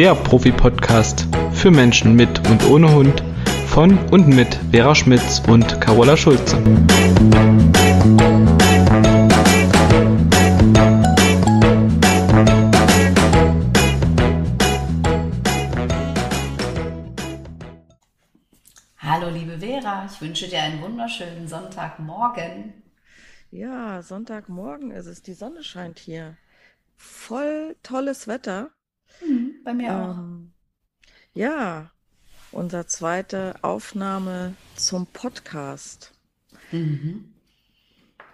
der Profi-Podcast für Menschen mit und ohne Hund von und mit Vera Schmitz und Carola Schulze. Hallo liebe Vera, ich wünsche dir einen wunderschönen Sonntagmorgen. Ja, Sonntagmorgen ist es. Die Sonne scheint hier. Voll tolles Wetter. Mhm, bei mir auch. Ähm, ja, unsere zweite Aufnahme zum Podcast. Mhm.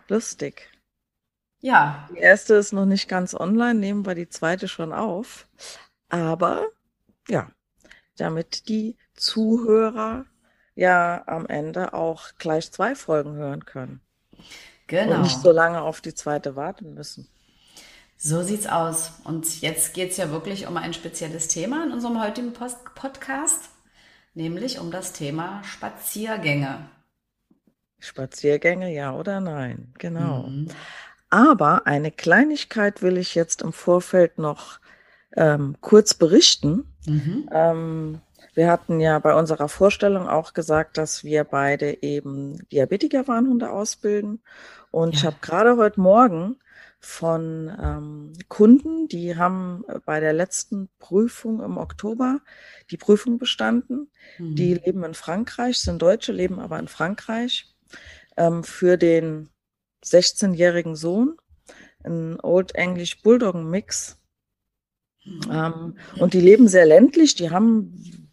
Lustig. Ja, Die erste ist noch nicht ganz online, nehmen wir die zweite schon auf. Aber ja, damit die Zuhörer ja am Ende auch gleich zwei Folgen hören können und nicht so genau. lange auf die zweite warten müssen. So sieht's aus. Und jetzt geht's ja wirklich um ein spezielles Thema in unserem heutigen Post Podcast, nämlich um das Thema Spaziergänge. Spaziergänge, ja oder nein? Genau. Mhm. Aber eine Kleinigkeit will ich jetzt im Vorfeld noch ähm, kurz berichten. Mhm. Ähm, wir hatten ja bei unserer Vorstellung auch gesagt, dass wir beide eben Diabetiker-Warnhunde ausbilden. Und ich Ja. habe gerade heute Morgen von ähm, Kunden, die haben bei der letzten Prüfung im Oktober die Prüfung bestanden. Die Mhm. leben in Frankreich, sind Deutsche, leben aber in Frankreich. Ähm, für den 16-jährigen Sohn ein Old English Bulldog Mix. Mhm. Ähm, und die leben sehr ländlich. Die haben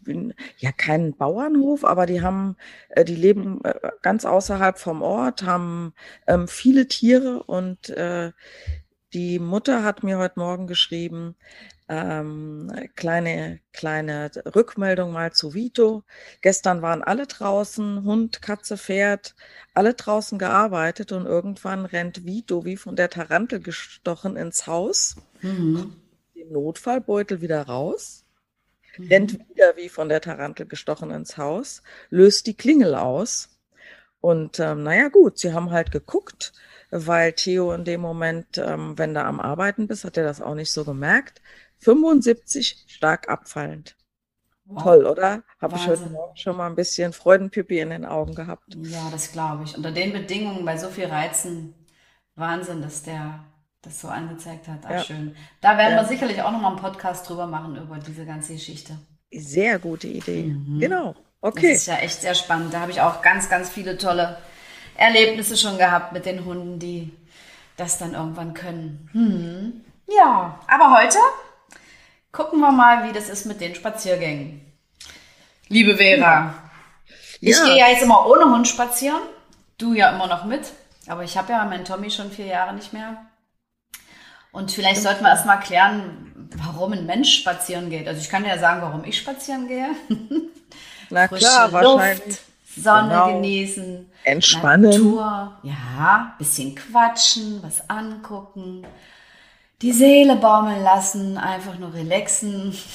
ja keinen Bauernhof, aber die haben, äh, die leben äh, ganz außerhalb vom Ort, haben ähm, viele Tiere und äh, die Mutter hat mir heute Morgen geschrieben, ähm, kleine, kleine Rückmeldung mal zu Vito. Gestern waren alle draußen, Hund, Katze, Pferd, alle draußen gearbeitet und irgendwann rennt Vito wie von der Tarantel gestochen ins Haus, Mhm. den Notfallbeutel wieder raus. Rennt wieder wie von der Tarantel gestochen ins Haus, löst die Klingel aus. Und ähm, naja, gut, sie haben halt geguckt, weil Theo in dem Moment, ähm, wenn du am Arbeiten bist, hat er das auch nicht so gemerkt. 75 stark abfallend. Wow. Toll, oder? Habe ich heute. Morgen schon mal ein bisschen Freudenpipi in den Augen gehabt. Ja, das glaube ich. Unter den Bedingungen, bei so viel Reizen, Wahnsinn, dass der das so angezeigt hat. Ach, Ja, schön. Da werden wir ja, sicherlich auch nochmal einen Podcast drüber machen, über diese ganze Geschichte. sehr gute Idee. Mhm. Genau. Das Okay. ist ja echt sehr spannend. Da habe ich auch ganz, ganz viele tolle Erlebnisse schon gehabt mit den Hunden, die das dann irgendwann können. Hm. Ja, aber heute gucken wir mal, wie das ist mit den Spaziergängen. Liebe Vera, ich gehe Ja, ja jetzt immer ohne Hund spazieren. Du ja immer noch mit. Aber ich habe ja meinen Tommy schon vier Jahre nicht mehr. Und vielleicht stimmt sollten wir erstmal klären, warum ein Mensch spazieren geht. Also ich kann ja sagen, warum ich spazieren gehe. Na Frische klar, wahrscheinlich. Luft, Sonne Genau. genießen, Entspannen. Natur, ja, bisschen quatschen, was angucken, die Seele baumeln lassen, einfach nur relaxen.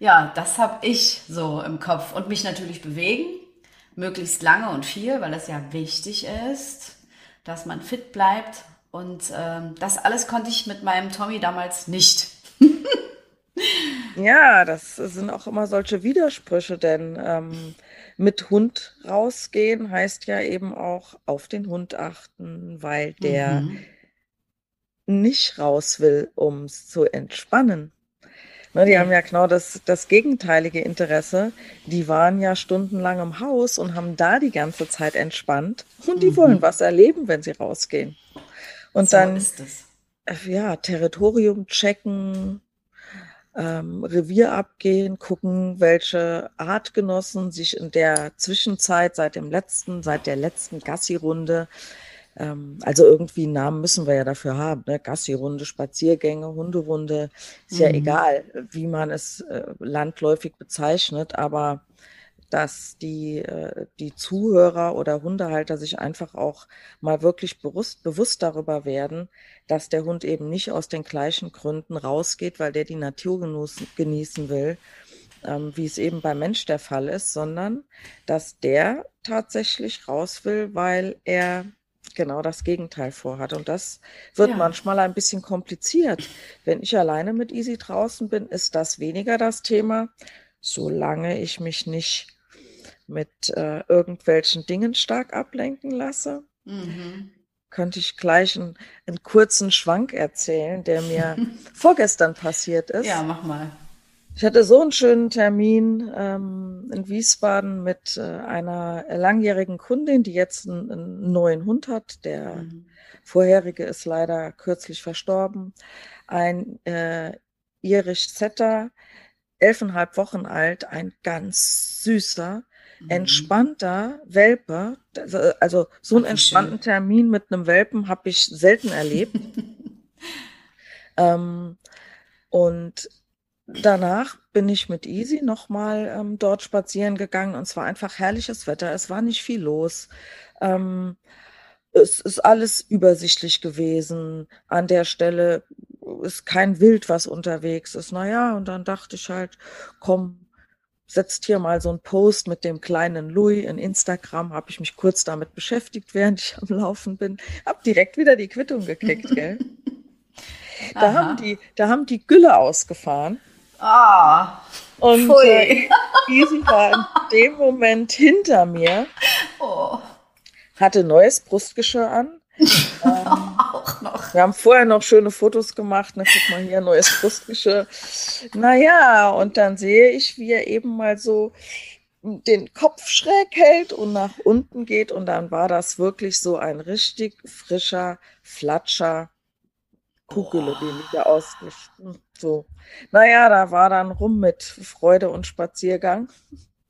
Ja, das habe ich so im Kopf und mich natürlich bewegen, möglichst lange und viel, weil das ja wichtig ist, dass man fit bleibt. Und ähm, das alles konnte ich mit meinem Tommy damals nicht. Ja, das sind auch immer solche Widersprüche, denn ähm, mit Hund rausgehen heißt ja eben auch auf den Hund achten, weil der Mhm. nicht raus will, um es zu entspannen. Ne, die haben ja genau das, das gegenteilige Interesse. Die waren ja stundenlang im Haus und haben da die ganze Zeit entspannt. Und die wollen Mhm. was erleben, wenn sie rausgehen. Und So dann, ist es. ja, Territorium checken, ähm, Revier abgehen, gucken, welche Artgenossen sich in der Zwischenzeit seit dem letzten, seit der letzten Gassi-Runde, ähm, also irgendwie einen Namen müssen wir ja dafür haben, ne? Gassi-Runde, Spaziergänge, Hunderunde, ist ja Mhm. egal, wie man es äh, landläufig bezeichnet, aber dass die, äh, die Zuhörer oder Hundehalter sich einfach auch mal wirklich bewusst, bewusst darüber werden, dass der Hund eben nicht aus den gleichen Gründen rausgeht, weil der die Natur genießen will, ähm, wie es eben beim Mensch der Fall ist, sondern dass der tatsächlich raus will, weil er genau das Gegenteil vorhat. Und das wird Ja. manchmal ein bisschen kompliziert. Wenn ich alleine mit Easy draußen bin, ist das weniger das Thema, solange ich mich nicht mit äh, irgendwelchen Dingen stark ablenken lasse. Mhm. Könnte ich gleich einen, einen kurzen Schwank erzählen, der mir vorgestern passiert ist. Ja, mach mal. Ich hatte so einen schönen Termin ähm, in Wiesbaden mit äh, einer langjährigen Kundin, die jetzt einen, einen neuen Hund hat. Der Mhm. vorherige ist leider kürzlich verstorben. Ein äh, Irish Setter, elfeinhalb Wochen alt, ein ganz süßer. Entspannter Welpe. Also, so einen entspannten Termin mit einem Welpen habe ich selten erlebt. Ähm, und danach bin ich mit Easy nochmal ähm, dort spazieren gegangen und es war einfach herrliches Wetter. Es war nicht viel los. Ähm, es ist alles übersichtlich gewesen. An der Stelle ist kein Wild, was unterwegs ist. Naja, und dann dachte ich halt, komm, setzt hier mal so ein Post mit dem kleinen Louis in Instagram. Habe ich mich kurz damit beschäftigt, während ich am Laufen bin. Hab direkt wieder die Quittung gekriegt, gell? Da Aha. haben die, da haben die Gülle ausgefahren. Ah, Und äh, Easy war in dem Moment hinter mir, oh, hatte neues Brustgeschirr an. auch noch. Wir haben vorher noch schöne Fotos gemacht. Na, guck mal hier, neues Brustgeschirr. Naja, und dann sehe ich, wie er eben mal so den Kopf schräg hält und nach unten geht. Und dann war das wirklich so ein richtig frischer Flatscher Kuhgülle, den ich da ausrichten. So. Naja, da war dann rum mit Freude und Spaziergang.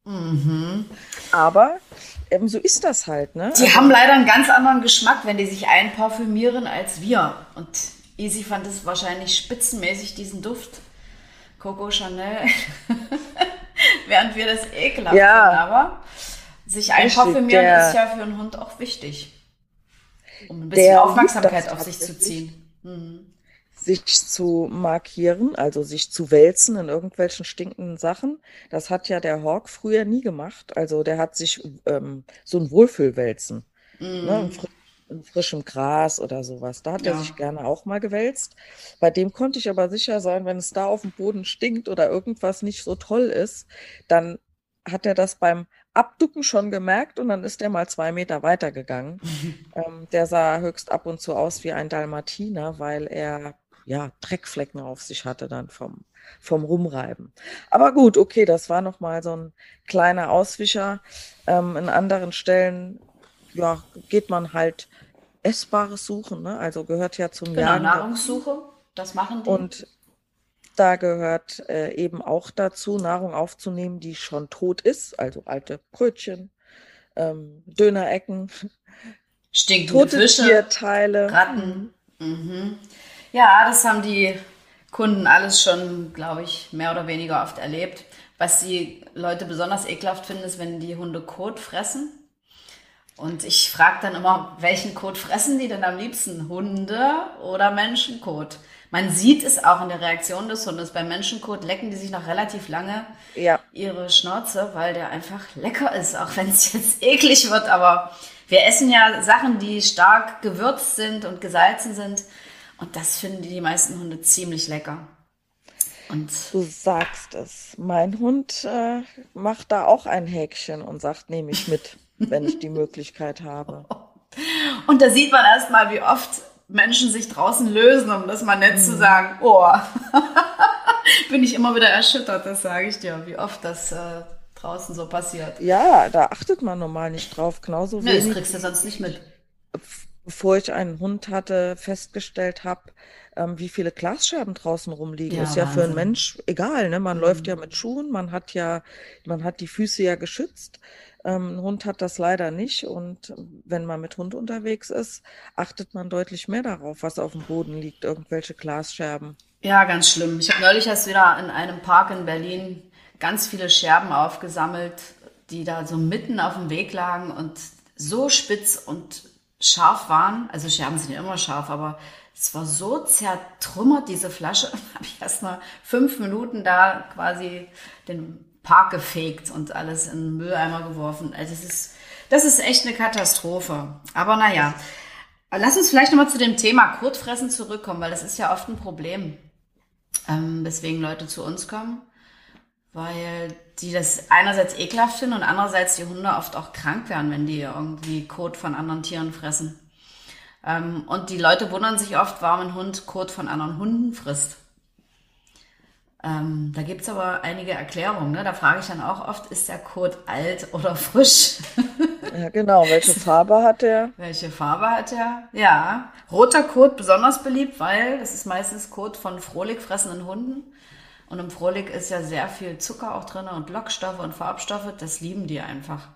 Mhm. Aber ähm, so ist das halt, ne? Die haben leider einen ganz anderen Geschmack, wenn die sich einparfümieren als wir. Und Easy fand es wahrscheinlich spitzenmäßig, diesen Duft. Coco Chanel. Während wir das ekelhaft Ja. finden. Aber sich einparfümieren ist ja für einen Hund auch wichtig. Um ein bisschen Aufmerksamkeit auf sich zu ziehen. Mhm. Sich zu markieren, also sich zu wälzen in irgendwelchen stinkenden Sachen. Das hat ja der Hawk früher nie gemacht. Also der hat sich ähm, so ein Wohlfühlwälzen, ne, in, fri in frischem Gras oder sowas. Da hat er Ja. sich gerne auch mal gewälzt. Bei dem konnte ich aber sicher sein, wenn es da auf dem Boden stinkt oder irgendwas nicht so toll ist, dann hat er das beim Abducken schon gemerkt und dann ist er mal zwei Meter weitergegangen. Ähm, der sah höchst ab und zu aus wie ein Dalmatiner, weil er ja Dreckflecken auf sich hatte dann vom, vom Rumreiben. Aber gut, okay, das war nochmal so ein kleiner Auswischer. Ähm, in anderen Stellen, ja, geht man halt Essbares suchen, ne? Also gehört ja zum Genau, Jagen. Nahrungssuche, das machen die. Und da gehört äh, eben auch dazu, Nahrung aufzunehmen, die schon tot ist, also alte Brötchen, ähm, Dönerecken, Stinkende Fische. Tierteile. Ratten. Mhm. Ja, das haben die Kunden alles schon, glaube ich, mehr oder weniger oft erlebt. Was die Leute besonders ekelhaft finden, ist, wenn die Hunde Kot fressen. Und ich frage dann immer, welchen Kot fressen die denn am liebsten? Hunde oder Menschenkot? Man sieht es auch in der Reaktion des Hundes. Beim Menschenkot lecken die sich noch relativ lange Ja, ihre Schnauze, weil der einfach lecker ist, auch wenn es jetzt eklig wird. Aber wir essen ja Sachen, die stark gewürzt sind und gesalzen sind. Und das finden die, meisten Hunde ziemlich lecker. Und du sagst es. Mein Hund äh, macht da auch ein Häkchen und sagt, nehme ich mit, wenn ich die Möglichkeit habe. Und da sieht man erstmal, wie oft Menschen sich draußen lösen, um das mal nett zu sagen. Oh, bin ich immer wieder erschüttert, das sage ich dir, wie oft das äh, draußen so passiert. Ja, da achtet man normal nicht drauf. Genauso Ne, das wenig, kriegst du sonst nicht mit. Bevor ich einen Hund hatte, festgestellt habe, ähm, wie viele Glasscherben draußen rumliegen. Ja, Ist ja für einen Wahnsinn. Mensch egal, ne? Man läuft ja mit Schuhen, man hat ja, man hat die Füße ja geschützt. Ähm, ein Hund hat das leider nicht. Und wenn man mit Hund unterwegs ist, achtet man deutlich mehr darauf, was auf dem Boden liegt, irgendwelche Glasscherben. Ja, ganz schlimm. Ich habe neulich erst wieder in einem Park in Berlin ganz viele Scherben aufgesammelt, die da so mitten auf dem Weg lagen und so spitz und scharf waren. Also Scherben sind ja immer scharf, aber es war so zertrümmert, diese Flasche. habe ich erst mal fünf Minuten da quasi den Park gefegt und alles in den Mülleimer geworfen. Also es ist, das ist echt eine Katastrophe. Aber naja, Lass uns vielleicht nochmal zu dem Thema Kotfressen zurückkommen, weil das ist ja oft ein Problem, ähm, weswegen Leute zu uns kommen, weil die das einerseits ekelhaft finden und andererseits die Hunde oft auch krank werden, wenn die irgendwie Kot von anderen Tieren fressen. Ähm, und die Leute wundern sich oft, warum ein Hund Kot von anderen Hunden frisst. Ähm, da gibt's aber einige Erklärungen. Ne? Da frage ich dann auch oft, ist der Kot alt oder frisch? Ja, genau. Welche Farbe hat der? Welche Farbe hat er? Ja, roter Kot besonders beliebt, weil das ist meistens Kot von frohlich fressenden Hunden. Und im Frohlig ist ja sehr viel Zucker auch drin und Lockstoffe und Farbstoffe. Das lieben die einfach.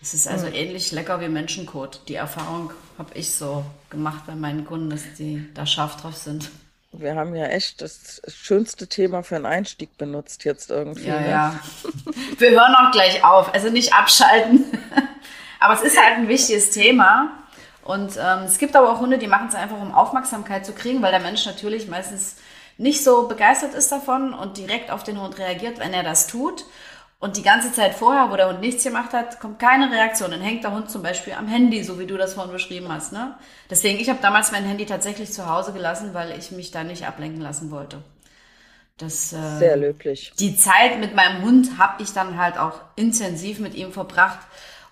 Es ist also mhm. ähnlich lecker wie Menschenkot. Die Erfahrung habe ich so gemacht bei meinen Kunden, dass die da scharf drauf sind. Wir haben ja echt das schönste Thema für einen Einstieg benutzt jetzt irgendwie. Ja, ne? ja. Wir hören auch gleich auf, also nicht abschalten. aber es ist halt ein wichtiges Thema. Und ähm, es gibt aber auch Hunde, die machen es einfach, um Aufmerksamkeit zu kriegen, weil der Mensch natürlich meistens nicht so begeistert ist davon und direkt auf den Hund reagiert, wenn er das tut. Und die ganze Zeit vorher, wo der Hund nichts gemacht hat, kommt keine Reaktion. Dann hängt der Hund zum Beispiel am Handy, so wie du das vorhin beschrieben hast. Ne? Deswegen, ich habe damals mein Handy tatsächlich zu Hause gelassen, weil ich mich da nicht ablenken lassen wollte. Das, äh, Sehr löblich. Die Zeit mit meinem Hund habe ich dann halt auch intensiv mit ihm verbracht.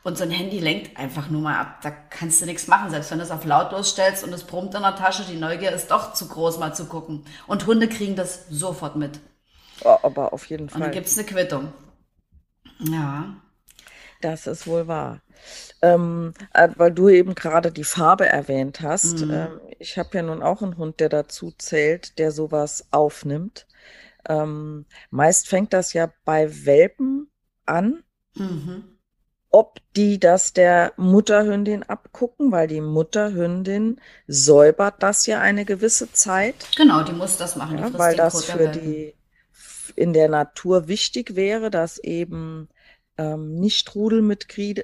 Und so ein Handy lenkt einfach nur mal ab. Da kannst du nichts machen, selbst wenn du es auf lautlos stellst und es brummt in der Tasche. Die Neugier ist doch zu groß, mal zu gucken. Und Hunde kriegen das sofort mit. Aber auf jeden Fall. Und dann gibt es eine Quittung. Ja. Das ist wohl wahr. Ähm, äh, weil du eben gerade die Farbe erwähnt hast. Mhm. Ähm, ich habe ja nun auch einen Hund, der dazu zählt, der sowas aufnimmt. Ähm, meist fängt das ja bei Welpen an. Mhm. Ob die das der Mutterhündin abgucken, weil die Mutterhündin säubert das ja eine gewisse Zeit. Genau, die muss das machen. Ja, weil das für die in der Natur wichtig wäre, dass eben ähm, Nicht-Rudelmitglieder,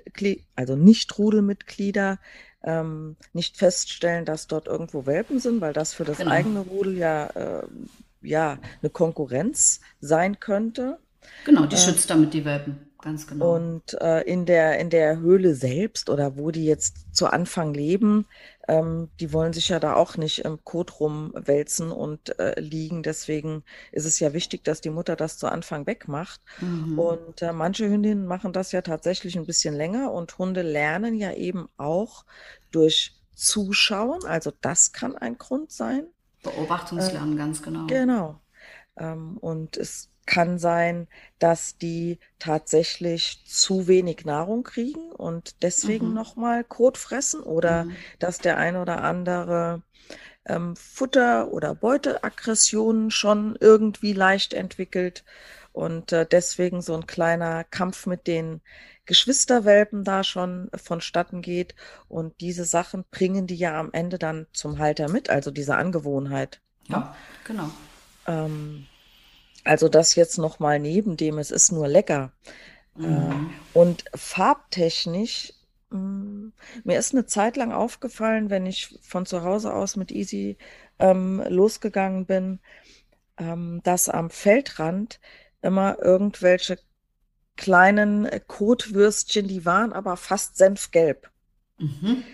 also Nicht-Rudelmitglieder ähm, nicht feststellen, dass dort irgendwo Welpen sind, weil das für das genau. eigene Rudel ja, äh, ja eine Konkurrenz sein könnte. Genau, die äh, schützt damit die Welpen. Ganz genau. Und äh, in, der, in der Höhle selbst oder wo die jetzt zu Anfang leben, ähm, die wollen sich ja da auch nicht im Kot rumwälzen und äh, liegen. Deswegen ist es ja wichtig, dass die Mutter das zu Anfang wegmacht. Mhm. Und äh, manche Hündinnen machen das ja tatsächlich ein bisschen länger und Hunde lernen ja eben auch durch Zuschauen. Also das kann ein Grund sein. Beobachtungslernen, äh, ganz genau. Genau. Ähm, und es kann sein, dass die tatsächlich zu wenig Nahrung kriegen und deswegen mhm. nochmal Kot fressen oder mhm. dass der ein oder andere ähm, Futter- oder Beuteaggressionen schon irgendwie leicht entwickelt und äh, deswegen so ein kleiner Kampf mit den Geschwisterwelpen da schon vonstatten geht und diese Sachen bringen die ja am Ende dann zum Halter mit, also diese Angewohnheit. Ja, genau. Ähm, also das jetzt noch mal neben dem, es ist nur lecker. Mhm. Und farbtechnisch, mm, mir ist eine Zeit lang aufgefallen, wenn ich von zu Hause aus mit Easy ähm, losgegangen bin, ähm, dass am Feldrand immer irgendwelche kleinen Kotwürstchen, die waren aber fast senfgelb. Mhm.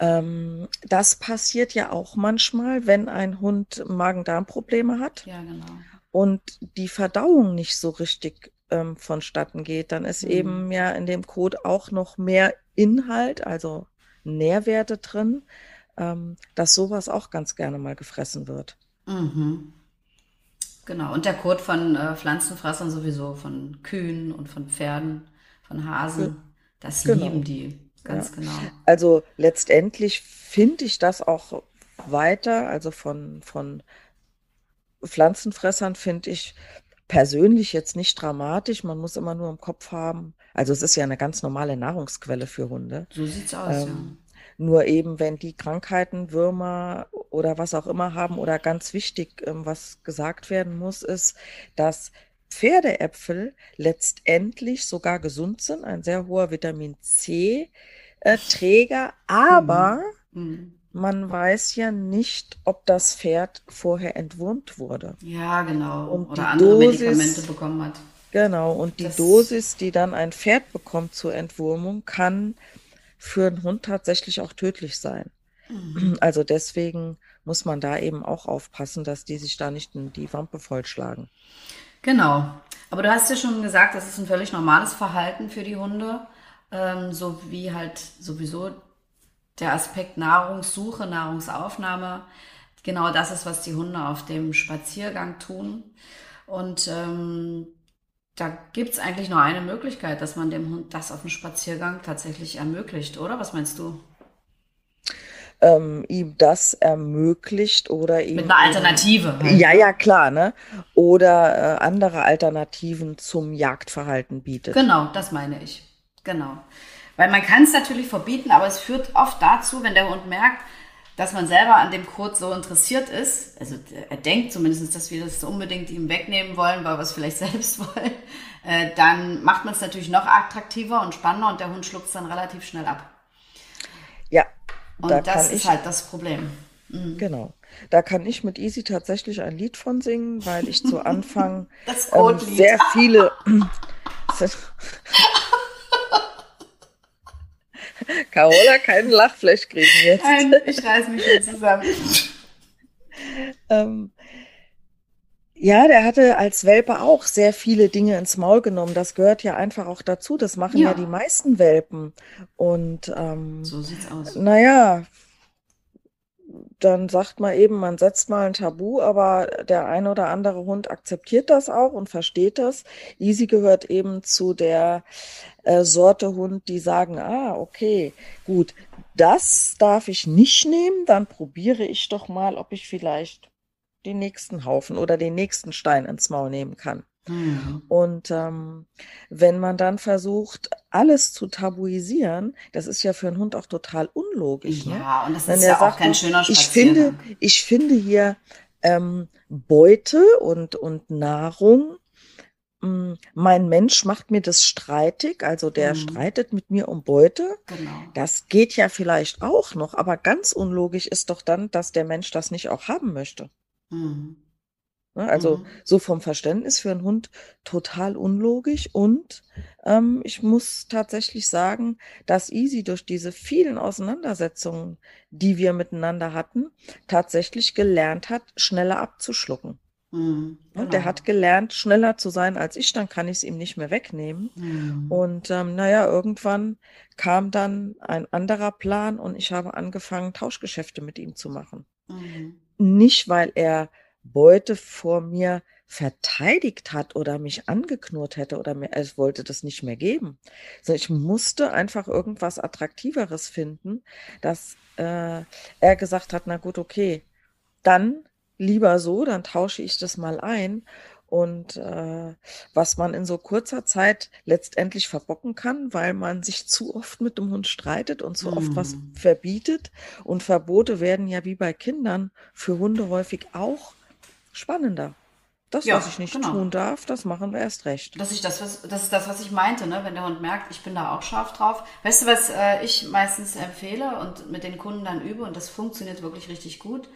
Ähm, das passiert ja auch manchmal, wenn ein Hund Magen-Darm-Probleme hat. Ja, genau und die Verdauung nicht so richtig ähm, vonstatten geht, dann ist mhm. eben ja in dem Code auch noch mehr Inhalt, also Nährwerte drin, ähm, dass sowas auch ganz gerne mal gefressen wird. Mhm. Genau, und der Code von äh, Pflanzenfressern sowieso, von Kühen und von Pferden, von Hasen, das genau. lieben die, ganz ja. genau. Also letztendlich finde ich das auch weiter, also von, von Pflanzenfressern finde ich persönlich jetzt nicht dramatisch. Man muss immer nur im Kopf haben. Also es ist ja eine ganz normale Nahrungsquelle für Hunde. So sieht's aus, ähm, ja. Nur eben, wenn die Krankheiten, Würmer oder was auch immer haben, oder ganz wichtig, ähm, was gesagt werden muss, ist, dass Pferdeäpfel letztendlich sogar gesund sind, ein sehr hoher Vitamin C-Träger, aber mhm. Mhm man weiß ja nicht, ob das Pferd vorher entwurmt wurde. Ja, genau. Und Oder andere Dosis, Medikamente bekommen hat. Genau. Und die das Dosis, die dann ein Pferd bekommt zur Entwurmung, kann für einen Hund tatsächlich auch tödlich sein. Mhm. Also deswegen muss man da eben auch aufpassen, dass die sich da nicht in die Wampe vollschlagen. Genau. Aber du hast ja schon gesagt, das ist ein völlig normales Verhalten für die Hunde, ähm, so wie halt sowieso der Aspekt Nahrungssuche, Nahrungsaufnahme. Genau das ist, was die Hunde auf dem Spaziergang tun. Und ähm, da gibt's eigentlich nur eine Möglichkeit, dass man dem Hund das auf dem Spaziergang tatsächlich ermöglicht, oder? Was meinst du? ähm, ihm das ermöglicht oder ihm. Mit einer Alternative. Halt. Ja, ja, klar, ne? Oder äh, andere Alternativen zum Jagdverhalten bietet. Genau, das meine ich. Genau. Weil man kann es natürlich verbieten, aber es führt oft dazu, wenn der Hund merkt, dass man selber an dem Code so interessiert ist, also er denkt zumindest, dass wir das unbedingt ihm wegnehmen wollen, weil wir es vielleicht selbst wollen, äh, dann macht man es natürlich noch attraktiver und spannender und der Hund schluckt es dann relativ schnell ab. Ja, und da das ist halt das Problem. Mhm. Genau. Da kann ich mit Easy tatsächlich ein Lied von singen, weil ich zu Anfang ähm, sehr viele. Carola keinen Lachflash kriegen jetzt. Nein, ich reiß mich hier zusammen. ähm, ja, der hatte als Welpe auch sehr viele Dinge ins Maul genommen. Das gehört ja einfach auch dazu. Das machen ja, ja die meisten Welpen. Und ähm, so sieht's aus. Naja, dann sagt man eben, man setzt mal ein Tabu, aber der ein oder andere Hund akzeptiert das auch und versteht das. Easy gehört eben zu der äh, Sorte Hund, die sagen, ah, okay, gut, das darf ich nicht nehmen, dann probiere ich doch mal, ob ich vielleicht den nächsten Haufen oder den nächsten Stein ins Maul nehmen kann. Mhm. Und ähm, wenn man dann versucht, alles zu tabuisieren, das ist ja für einen Hund auch total unlogisch. Ne? Ja, ne? und das wenn ist ja sagt, auch kein schöner ich finde, ich finde hier ähm, Beute und, und Nahrung. Hm, mein Mensch macht mir das streitig, also der mhm. streitet mit mir um Beute. Genau. Das geht ja vielleicht auch noch, aber ganz unlogisch ist doch dann, dass der Mensch das nicht auch haben möchte. Mhm. Ne, also mhm. so vom Verständnis für einen Hund total unlogisch. Und ähm, ich muss tatsächlich sagen, dass Easy durch diese vielen Auseinandersetzungen, die wir miteinander hatten, tatsächlich gelernt hat, schneller abzuschlucken. Mhm, genau. Der hat gelernt, schneller zu sein als ich, dann kann ich es ihm nicht mehr wegnehmen. Mhm. Und ähm, naja, irgendwann kam dann ein anderer Plan und ich habe angefangen, Tauschgeschäfte mit ihm zu machen. Mhm nicht, weil er Beute vor mir verteidigt hat oder mich angeknurrt hätte oder mir, es wollte das nicht mehr geben. Also ich musste einfach irgendwas Attraktiveres finden, dass äh, er gesagt hat, na gut, okay, dann lieber so, dann tausche ich das mal ein und äh, was man in so kurzer Zeit letztendlich verbocken kann, weil man sich zu oft mit dem Hund streitet und zu oft was mhm. verbietet. Und Verbote werden ja wie bei Kindern für Hunde häufig auch spannender. Das, ja, was ich nicht genau. tun darf, das machen wir erst recht. Das ist das, was, das ist das, was ich meinte, ne? wenn der Hund merkt, ich bin da auch scharf drauf. Weißt du, was äh, ich meistens empfehle und mit den Kunden dann übe und das funktioniert wirklich richtig gut?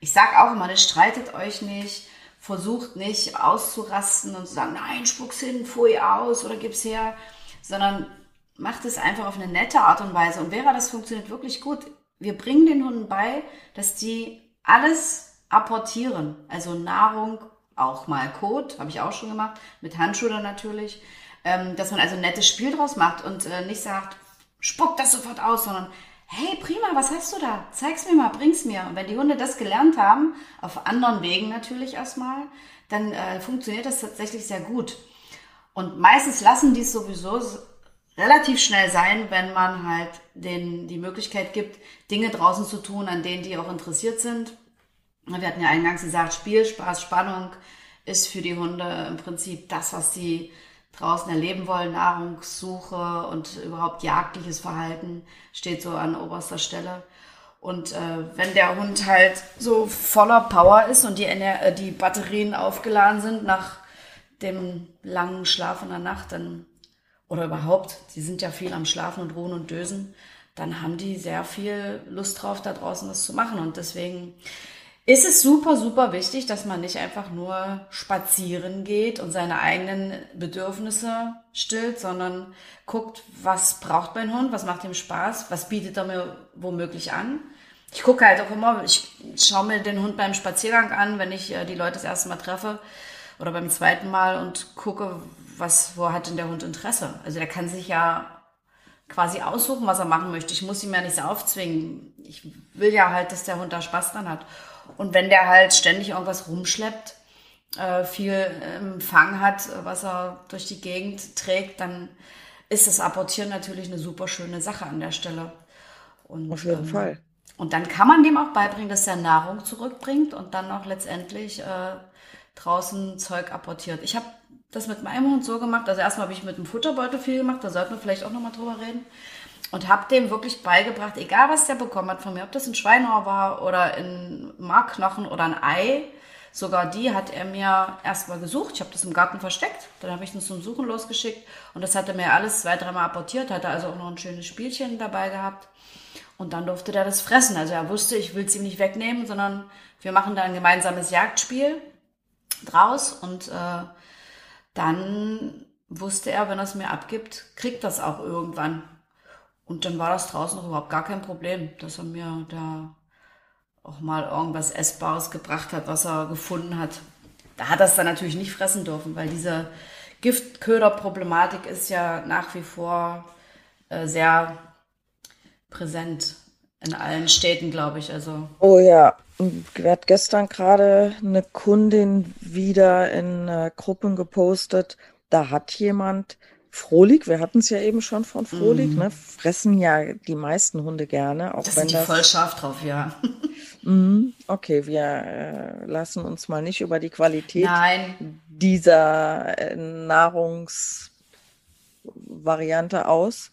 Ich sage auch immer, ne, streitet euch nicht, versucht nicht auszurasten und zu sagen, nein, spuck's hin, pfui aus oder gib's her, sondern macht es einfach auf eine nette Art und Weise. Und Vera, das funktioniert wirklich gut. Wir bringen den Hunden bei, dass die alles apportieren. Also Nahrung, auch mal Kot, habe ich auch schon gemacht, mit Handschuhen natürlich. Ähm, dass man also ein nettes Spiel draus macht und äh, nicht sagt, spuck das sofort aus, sondern hey, prima, was hast du da? Zeig's mir mal, bring's mir. Und wenn die Hunde das gelernt haben, auf anderen Wegen natürlich erstmal, dann äh, funktioniert das tatsächlich sehr gut. Und meistens lassen die es sowieso relativ schnell sein, wenn man halt denen die Möglichkeit gibt, Dinge draußen zu tun, an denen die auch interessiert sind. Wir hatten ja eingangs gesagt, Spiel, Spaß, Spannung ist für die Hunde im Prinzip das, was sie draußen erleben wollen, Nahrungssuche und überhaupt jagdliches Verhalten steht so an oberster Stelle. Und äh, wenn der Hund halt so voller Power ist und die, Ener äh, die Batterien aufgeladen sind nach dem langen Schlaf in der Nacht, dann, oder überhaupt, die sind ja viel am Schlafen und Ruhen und Dösen, dann haben die sehr viel Lust drauf, da draußen was zu machen. Und deswegen ist es super, super wichtig, dass man nicht einfach nur spazieren geht und seine eigenen Bedürfnisse stillt, sondern guckt, was braucht mein Hund, was macht ihm Spaß, was bietet er mir womöglich an. Ich gucke halt auch immer, ich schaue mir den Hund beim Spaziergang an, wenn ich äh, die Leute das erste Mal treffe oder beim zweiten Mal und gucke, was, wo hat denn der Hund Interesse? Also der kann sich ja quasi aussuchen, was er machen möchte. Ich muss ihm ja nichts aufzwingen. Ich will ja halt, dass der Hund da Spaß dran hat. Und wenn der halt ständig irgendwas rumschleppt, äh, viel Empfang hat, was er durch die Gegend trägt, dann ist das Apportieren natürlich eine super schöne Sache an der Stelle. Und, Auf jeden ähm, Fall. Und dann kann man dem auch beibringen, dass er Nahrung zurückbringt und dann auch letztendlich äh, draußen Zeug apportiert. Ich habe das mit meinem Hund so gemacht, also erstmal habe ich mit dem Futterbeutel viel gemacht, da sollten wir vielleicht auch nochmal drüber reden und habe dem wirklich beigebracht, egal was der bekommen hat von mir, ob das ein Schweineohr war oder ein Markknochen oder ein Ei, sogar die hat er mir erstmal gesucht. Ich habe das im Garten versteckt, dann habe ich ihn zum Suchen losgeschickt und das hat er mir alles zwei, dreimal apportiert, hatte also auch noch ein schönes Spielchen dabei gehabt und dann durfte der das fressen. Also er wusste, ich will es ihm nicht wegnehmen, sondern wir machen da ein gemeinsames Jagdspiel draus und äh, dann wusste er, wenn er es mir abgibt, kriegt das auch irgendwann. Und dann war das draußen auch überhaupt gar kein Problem, dass er mir da auch mal irgendwas Essbares gebracht hat, was er gefunden hat. Da hat er es dann natürlich nicht fressen dürfen, weil diese Giftköder-Problematik ist ja nach wie vor äh, sehr präsent in allen Städten, glaube ich. Also. Oh ja, ich hat gestern gerade eine Kundin wieder in äh, Gruppen gepostet. Da hat jemand Frohlig, wir hatten es ja eben schon von Frohlig, mm. ne? fressen ja die meisten Hunde gerne. Auch das wenn sind die das, voll scharf drauf, ja. mm, okay, wir äh, lassen uns mal nicht über die Qualität Nein. dieser äh, Nahrungsvariante aus.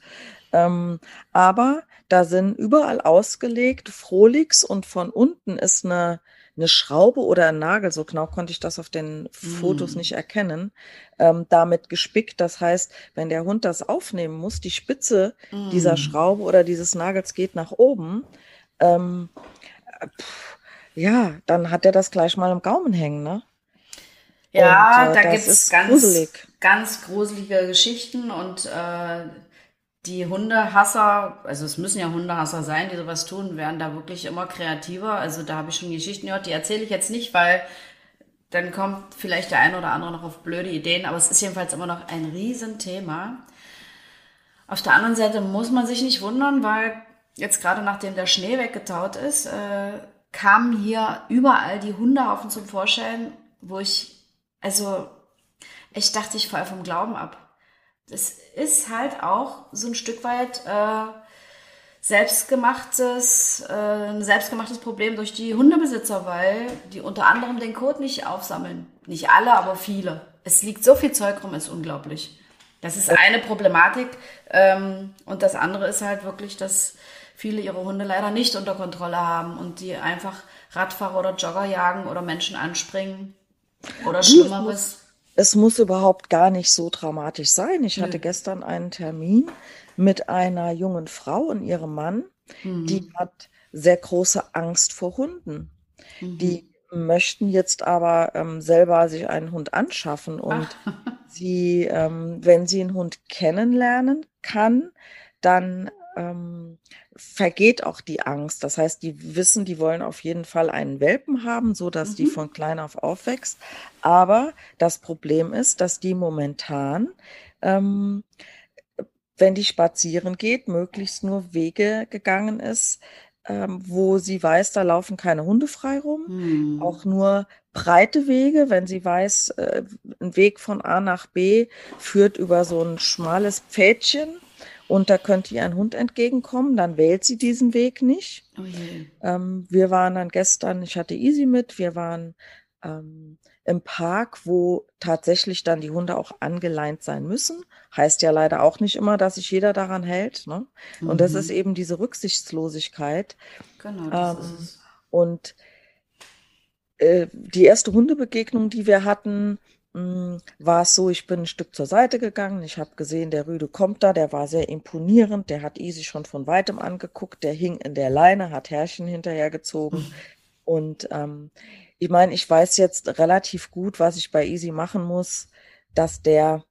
Ähm, aber da sind überall ausgelegt Froligs und von unten ist eine eine Schraube oder ein Nagel, so genau konnte ich das auf den Fotos mm. nicht erkennen, ähm, damit gespickt. Das heißt, wenn der Hund das aufnehmen muss, die Spitze mm. dieser Schraube oder dieses Nagels geht nach oben, ähm, pff, ja, dann hat er das gleich mal im Gaumen hängen, ne? Ja, und, äh, da gibt es ganz, ganz gruselige Geschichten und äh, die Hundehasser, also es müssen ja Hundehasser sein, die sowas tun, werden da wirklich immer kreativer. Also da habe ich schon Geschichten gehört, die erzähle ich jetzt nicht, weil dann kommt vielleicht der eine oder andere noch auf blöde Ideen, aber es ist jedenfalls immer noch ein Riesenthema. Auf der anderen Seite muss man sich nicht wundern, weil jetzt gerade nachdem der Schnee weggetaut ist, äh, kamen hier überall die Hundehaufen zum Vorschein, wo ich, also ich dachte, ich falle vom Glauben ab es ist halt auch so ein Stück weit äh, selbstgemachtes, äh, ein selbstgemachtes Problem durch die Hundebesitzer, weil die unter anderem den Code nicht aufsammeln. Nicht alle, aber viele. Es liegt so viel Zeug rum, ist unglaublich. Das ist eine Problematik. Ähm, und das andere ist halt wirklich, dass viele ihre Hunde leider nicht unter Kontrolle haben und die einfach Radfahrer oder Jogger jagen oder Menschen anspringen oder Schlimmeres es muss überhaupt gar nicht so dramatisch sein. Ich hatte mhm. gestern einen Termin mit einer jungen Frau und ihrem Mann, mhm. die hat sehr große Angst vor Hunden. Mhm. Die möchten jetzt aber ähm, selber sich einen Hund anschaffen und sie, ähm, wenn sie einen Hund kennenlernen kann, dann ähm, vergeht auch die Angst. Das heißt, die wissen, die wollen auf jeden Fall einen Welpen haben, so dass mhm. die von klein auf aufwächst. Aber das Problem ist, dass die momentan, ähm, wenn die spazieren geht, möglichst nur Wege gegangen ist, ähm, wo sie weiß, da laufen keine Hunde frei rum. Mhm. Auch nur breite Wege, wenn sie weiß, äh, ein Weg von A nach B führt über so ein schmales Pfädchen und da könnte ihr ein Hund entgegenkommen, dann wählt sie diesen Weg nicht. Oh ähm, wir waren dann gestern, ich hatte Easy mit, wir waren ähm, im Park, wo tatsächlich dann die Hunde auch angeleint sein müssen. Heißt ja leider auch nicht immer, dass sich jeder daran hält. Ne? Mhm. Und das ist mhm. eben diese Rücksichtslosigkeit. Genau, ähm, ist. Und äh, die erste Hundebegegnung, die wir hatten, war es so, ich bin ein Stück zur Seite gegangen. Ich habe gesehen, der Rüde kommt da, der war sehr imponierend, der hat Easy schon von weitem angeguckt, der hing in der Leine, hat Herrchen hinterhergezogen. Und ähm, ich meine, ich weiß jetzt relativ gut, was ich bei Easy machen muss, dass der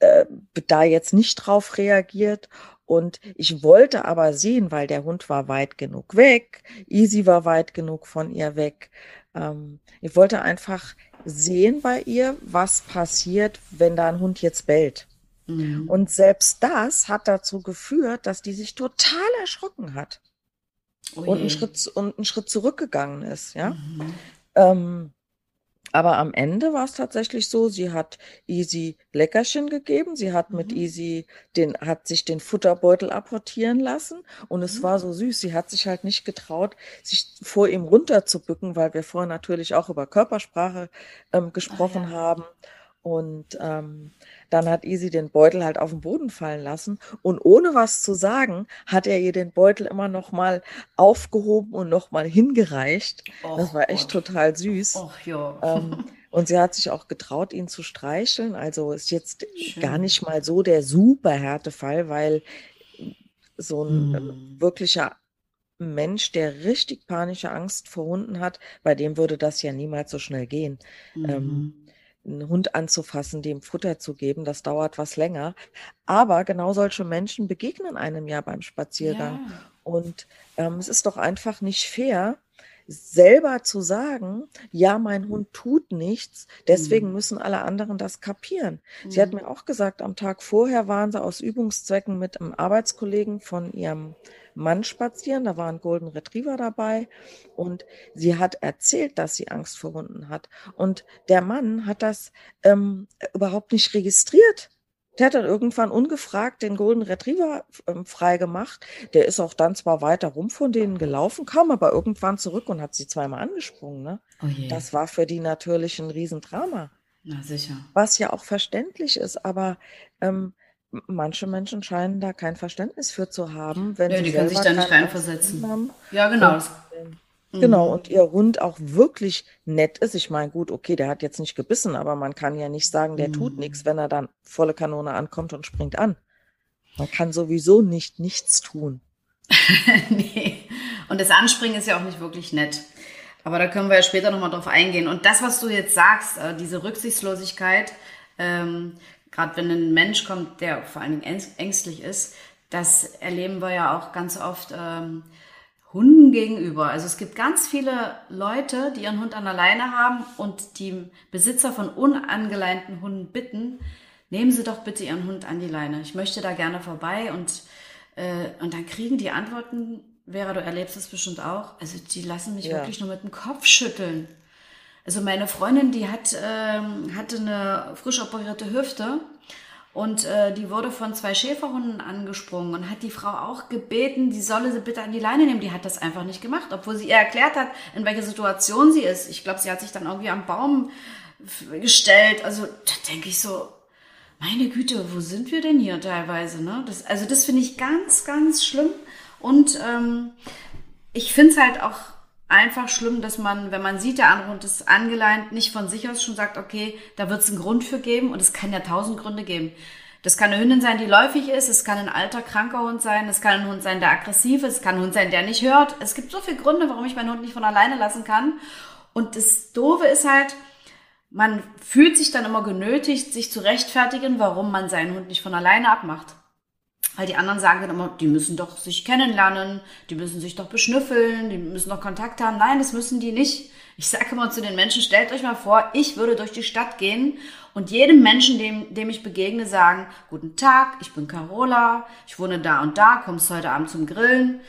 äh, da jetzt nicht drauf reagiert. Und ich wollte aber sehen, weil der Hund war weit genug weg, Easy war weit genug von ihr weg. Ähm, ich wollte einfach sehen bei ihr, was passiert, wenn da ein Hund jetzt bellt. Mhm. Und selbst das hat dazu geführt, dass die sich total erschrocken hat oh und, einen Schritt, und einen Schritt zurückgegangen ist. Ja. Mhm. Ähm, aber am Ende war es tatsächlich so, sie hat Easy Leckerchen gegeben, sie hat mit mhm. Easy den, hat sich den Futterbeutel apportieren lassen und es mhm. war so süß. Sie hat sich halt nicht getraut, sich vor ihm runterzubücken, weil wir vorher natürlich auch über Körpersprache ähm, gesprochen ah, ja. haben. Und ähm, dann hat Easy den Beutel halt auf den Boden fallen lassen und ohne was zu sagen, hat er ihr den Beutel immer noch mal aufgehoben und noch mal hingereicht. Och, das war echt Gott. total süß. Och, ja. Ähm, und sie hat sich auch getraut, ihn zu streicheln. Also ist jetzt Schön. gar nicht mal so der super Härtefall, weil so ein hm. wirklicher Mensch, der richtig panische Angst vor Hunden hat, bei dem würde das ja niemals so schnell gehen. Ähm, mhm. Ähm, einen Hund anzufassen, dem Futter zu geben, das dauert was länger. Aber genau solche Menschen begegnen einem ja beim Spaziergang. Ja. Und ähm, es ist doch einfach nicht fair, selber zu sagen, ja, mein Hund tut nichts, deswegen mhm. müssen alle anderen das kapieren. Mhm. Sie hat mhm. mir auch gesagt, am Tag vorher waren sie aus Übungszwecken mit einem Arbeitskollegen von ihrem Mann spazieren, da war ein Golden Retriever dabei und sie hat erzählt, dass sie Angst vor Hunden hat. Und der Mann hat das ähm, überhaupt nicht registriert. Der hat dann irgendwann ungefragt den Golden Retriever ähm, freigemacht. Der ist auch dann zwar weiter rum von denen gelaufen, kam aber irgendwann zurück und hat sie zweimal angesprungen. Ne? Oh das war für die natürlich ein Riesendrama. Na sicher. Was ja auch verständlich ist, aber ähm, manche Menschen scheinen da kein Verständnis für zu haben, wenn ja, sie die können sich da nicht reinversetzen. Haben. Ja, genau. Und, äh, genau, und ihr Hund auch wirklich nett ist. Ich meine, gut, okay, der hat jetzt nicht gebissen, aber man kann ja nicht sagen, der mhm. tut nichts, wenn er dann volle Kanone ankommt und springt an. Man kann sowieso nicht nichts tun. nee. Und das Anspringen ist ja auch nicht wirklich nett. Aber da können wir ja später nochmal drauf eingehen. Und das, was du jetzt sagst, äh, diese Rücksichtslosigkeit, ähm, gerade wenn ein Mensch kommt, der vor allen Dingen ängstlich ist, das erleben wir ja auch ganz oft ähm, Hunden gegenüber. Also es gibt ganz viele Leute, die ihren Hund an der Leine haben und die Besitzer von unangeleinten Hunden bitten, nehmen Sie doch bitte Ihren Hund an die Leine. Ich möchte da gerne vorbei und, äh, und dann kriegen die Antworten, Vera, du erlebst es bestimmt auch, also die lassen mich ja. wirklich nur mit dem Kopf schütteln. Also meine Freundin, die hat, ähm, hatte eine frisch operierte Hüfte und äh, die wurde von zwei Schäferhunden angesprungen und hat die Frau auch gebeten, die solle sie bitte an die Leine nehmen. Die hat das einfach nicht gemacht, obwohl sie ihr erklärt hat, in welcher Situation sie ist. Ich glaube, sie hat sich dann irgendwie am Baum gestellt. Also da denke ich so, meine Güte, wo sind wir denn hier teilweise? Ne? Das, also das finde ich ganz, ganz schlimm. Und ähm, ich finde es halt auch einfach schlimm, dass man, wenn man sieht, der andere Hund ist angeleint, nicht von sich aus schon sagt, okay, da wird es einen Grund für geben und es kann ja tausend Gründe geben. Das kann eine Hündin sein, die läufig ist, es kann ein alter, kranker Hund sein, es kann ein Hund sein, der aggressiv ist, es kann ein Hund sein, der nicht hört. Es gibt so viele Gründe, warum ich meinen Hund nicht von alleine lassen kann. Und das Doofe ist halt, man fühlt sich dann immer genötigt, sich zu rechtfertigen, warum man seinen Hund nicht von alleine abmacht. Weil die anderen sagen dann immer, die müssen doch sich kennenlernen, die müssen sich doch beschnüffeln, die müssen doch Kontakt haben. Nein, das müssen die nicht. Ich sage immer zu den Menschen, stellt euch mal vor, ich würde durch die Stadt gehen und jedem Menschen, dem, dem ich begegne, sagen, guten Tag, ich bin Carola, ich wohne da und da, kommst heute Abend zum Grillen.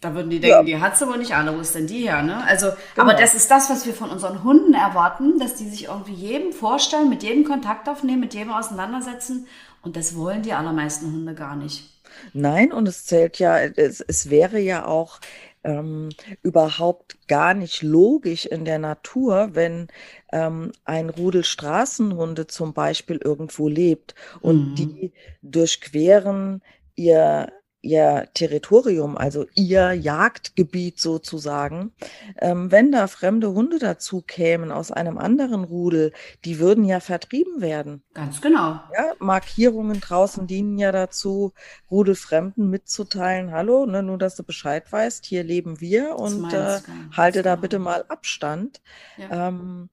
Da würden die denken, ja. die hat sie wohl nicht alle, wo ist denn die her, ne? Also, genau. aber das ist das, was wir von unseren Hunden erwarten, dass die sich irgendwie jedem vorstellen, mit jedem Kontakt aufnehmen, mit jedem auseinandersetzen und das wollen die allermeisten Hunde gar nicht. Nein, und es zählt ja, es, es wäre ja auch ähm, überhaupt gar nicht logisch in der Natur, wenn ähm, ein Rudel Straßenhunde zum Beispiel irgendwo lebt und mhm. die durchqueren ihr ihr Territorium, also ihr Jagdgebiet sozusagen. Ähm, wenn da fremde Hunde dazu kämen aus einem anderen Rudel, die würden ja vertrieben werden. Ganz genau. Ja, Markierungen draußen dienen ja dazu, Rudelfremden mitzuteilen, hallo, ne, nur dass du Bescheid weißt, hier leben wir und äh, halte da bitte mal Abstand. Ja. Ähm,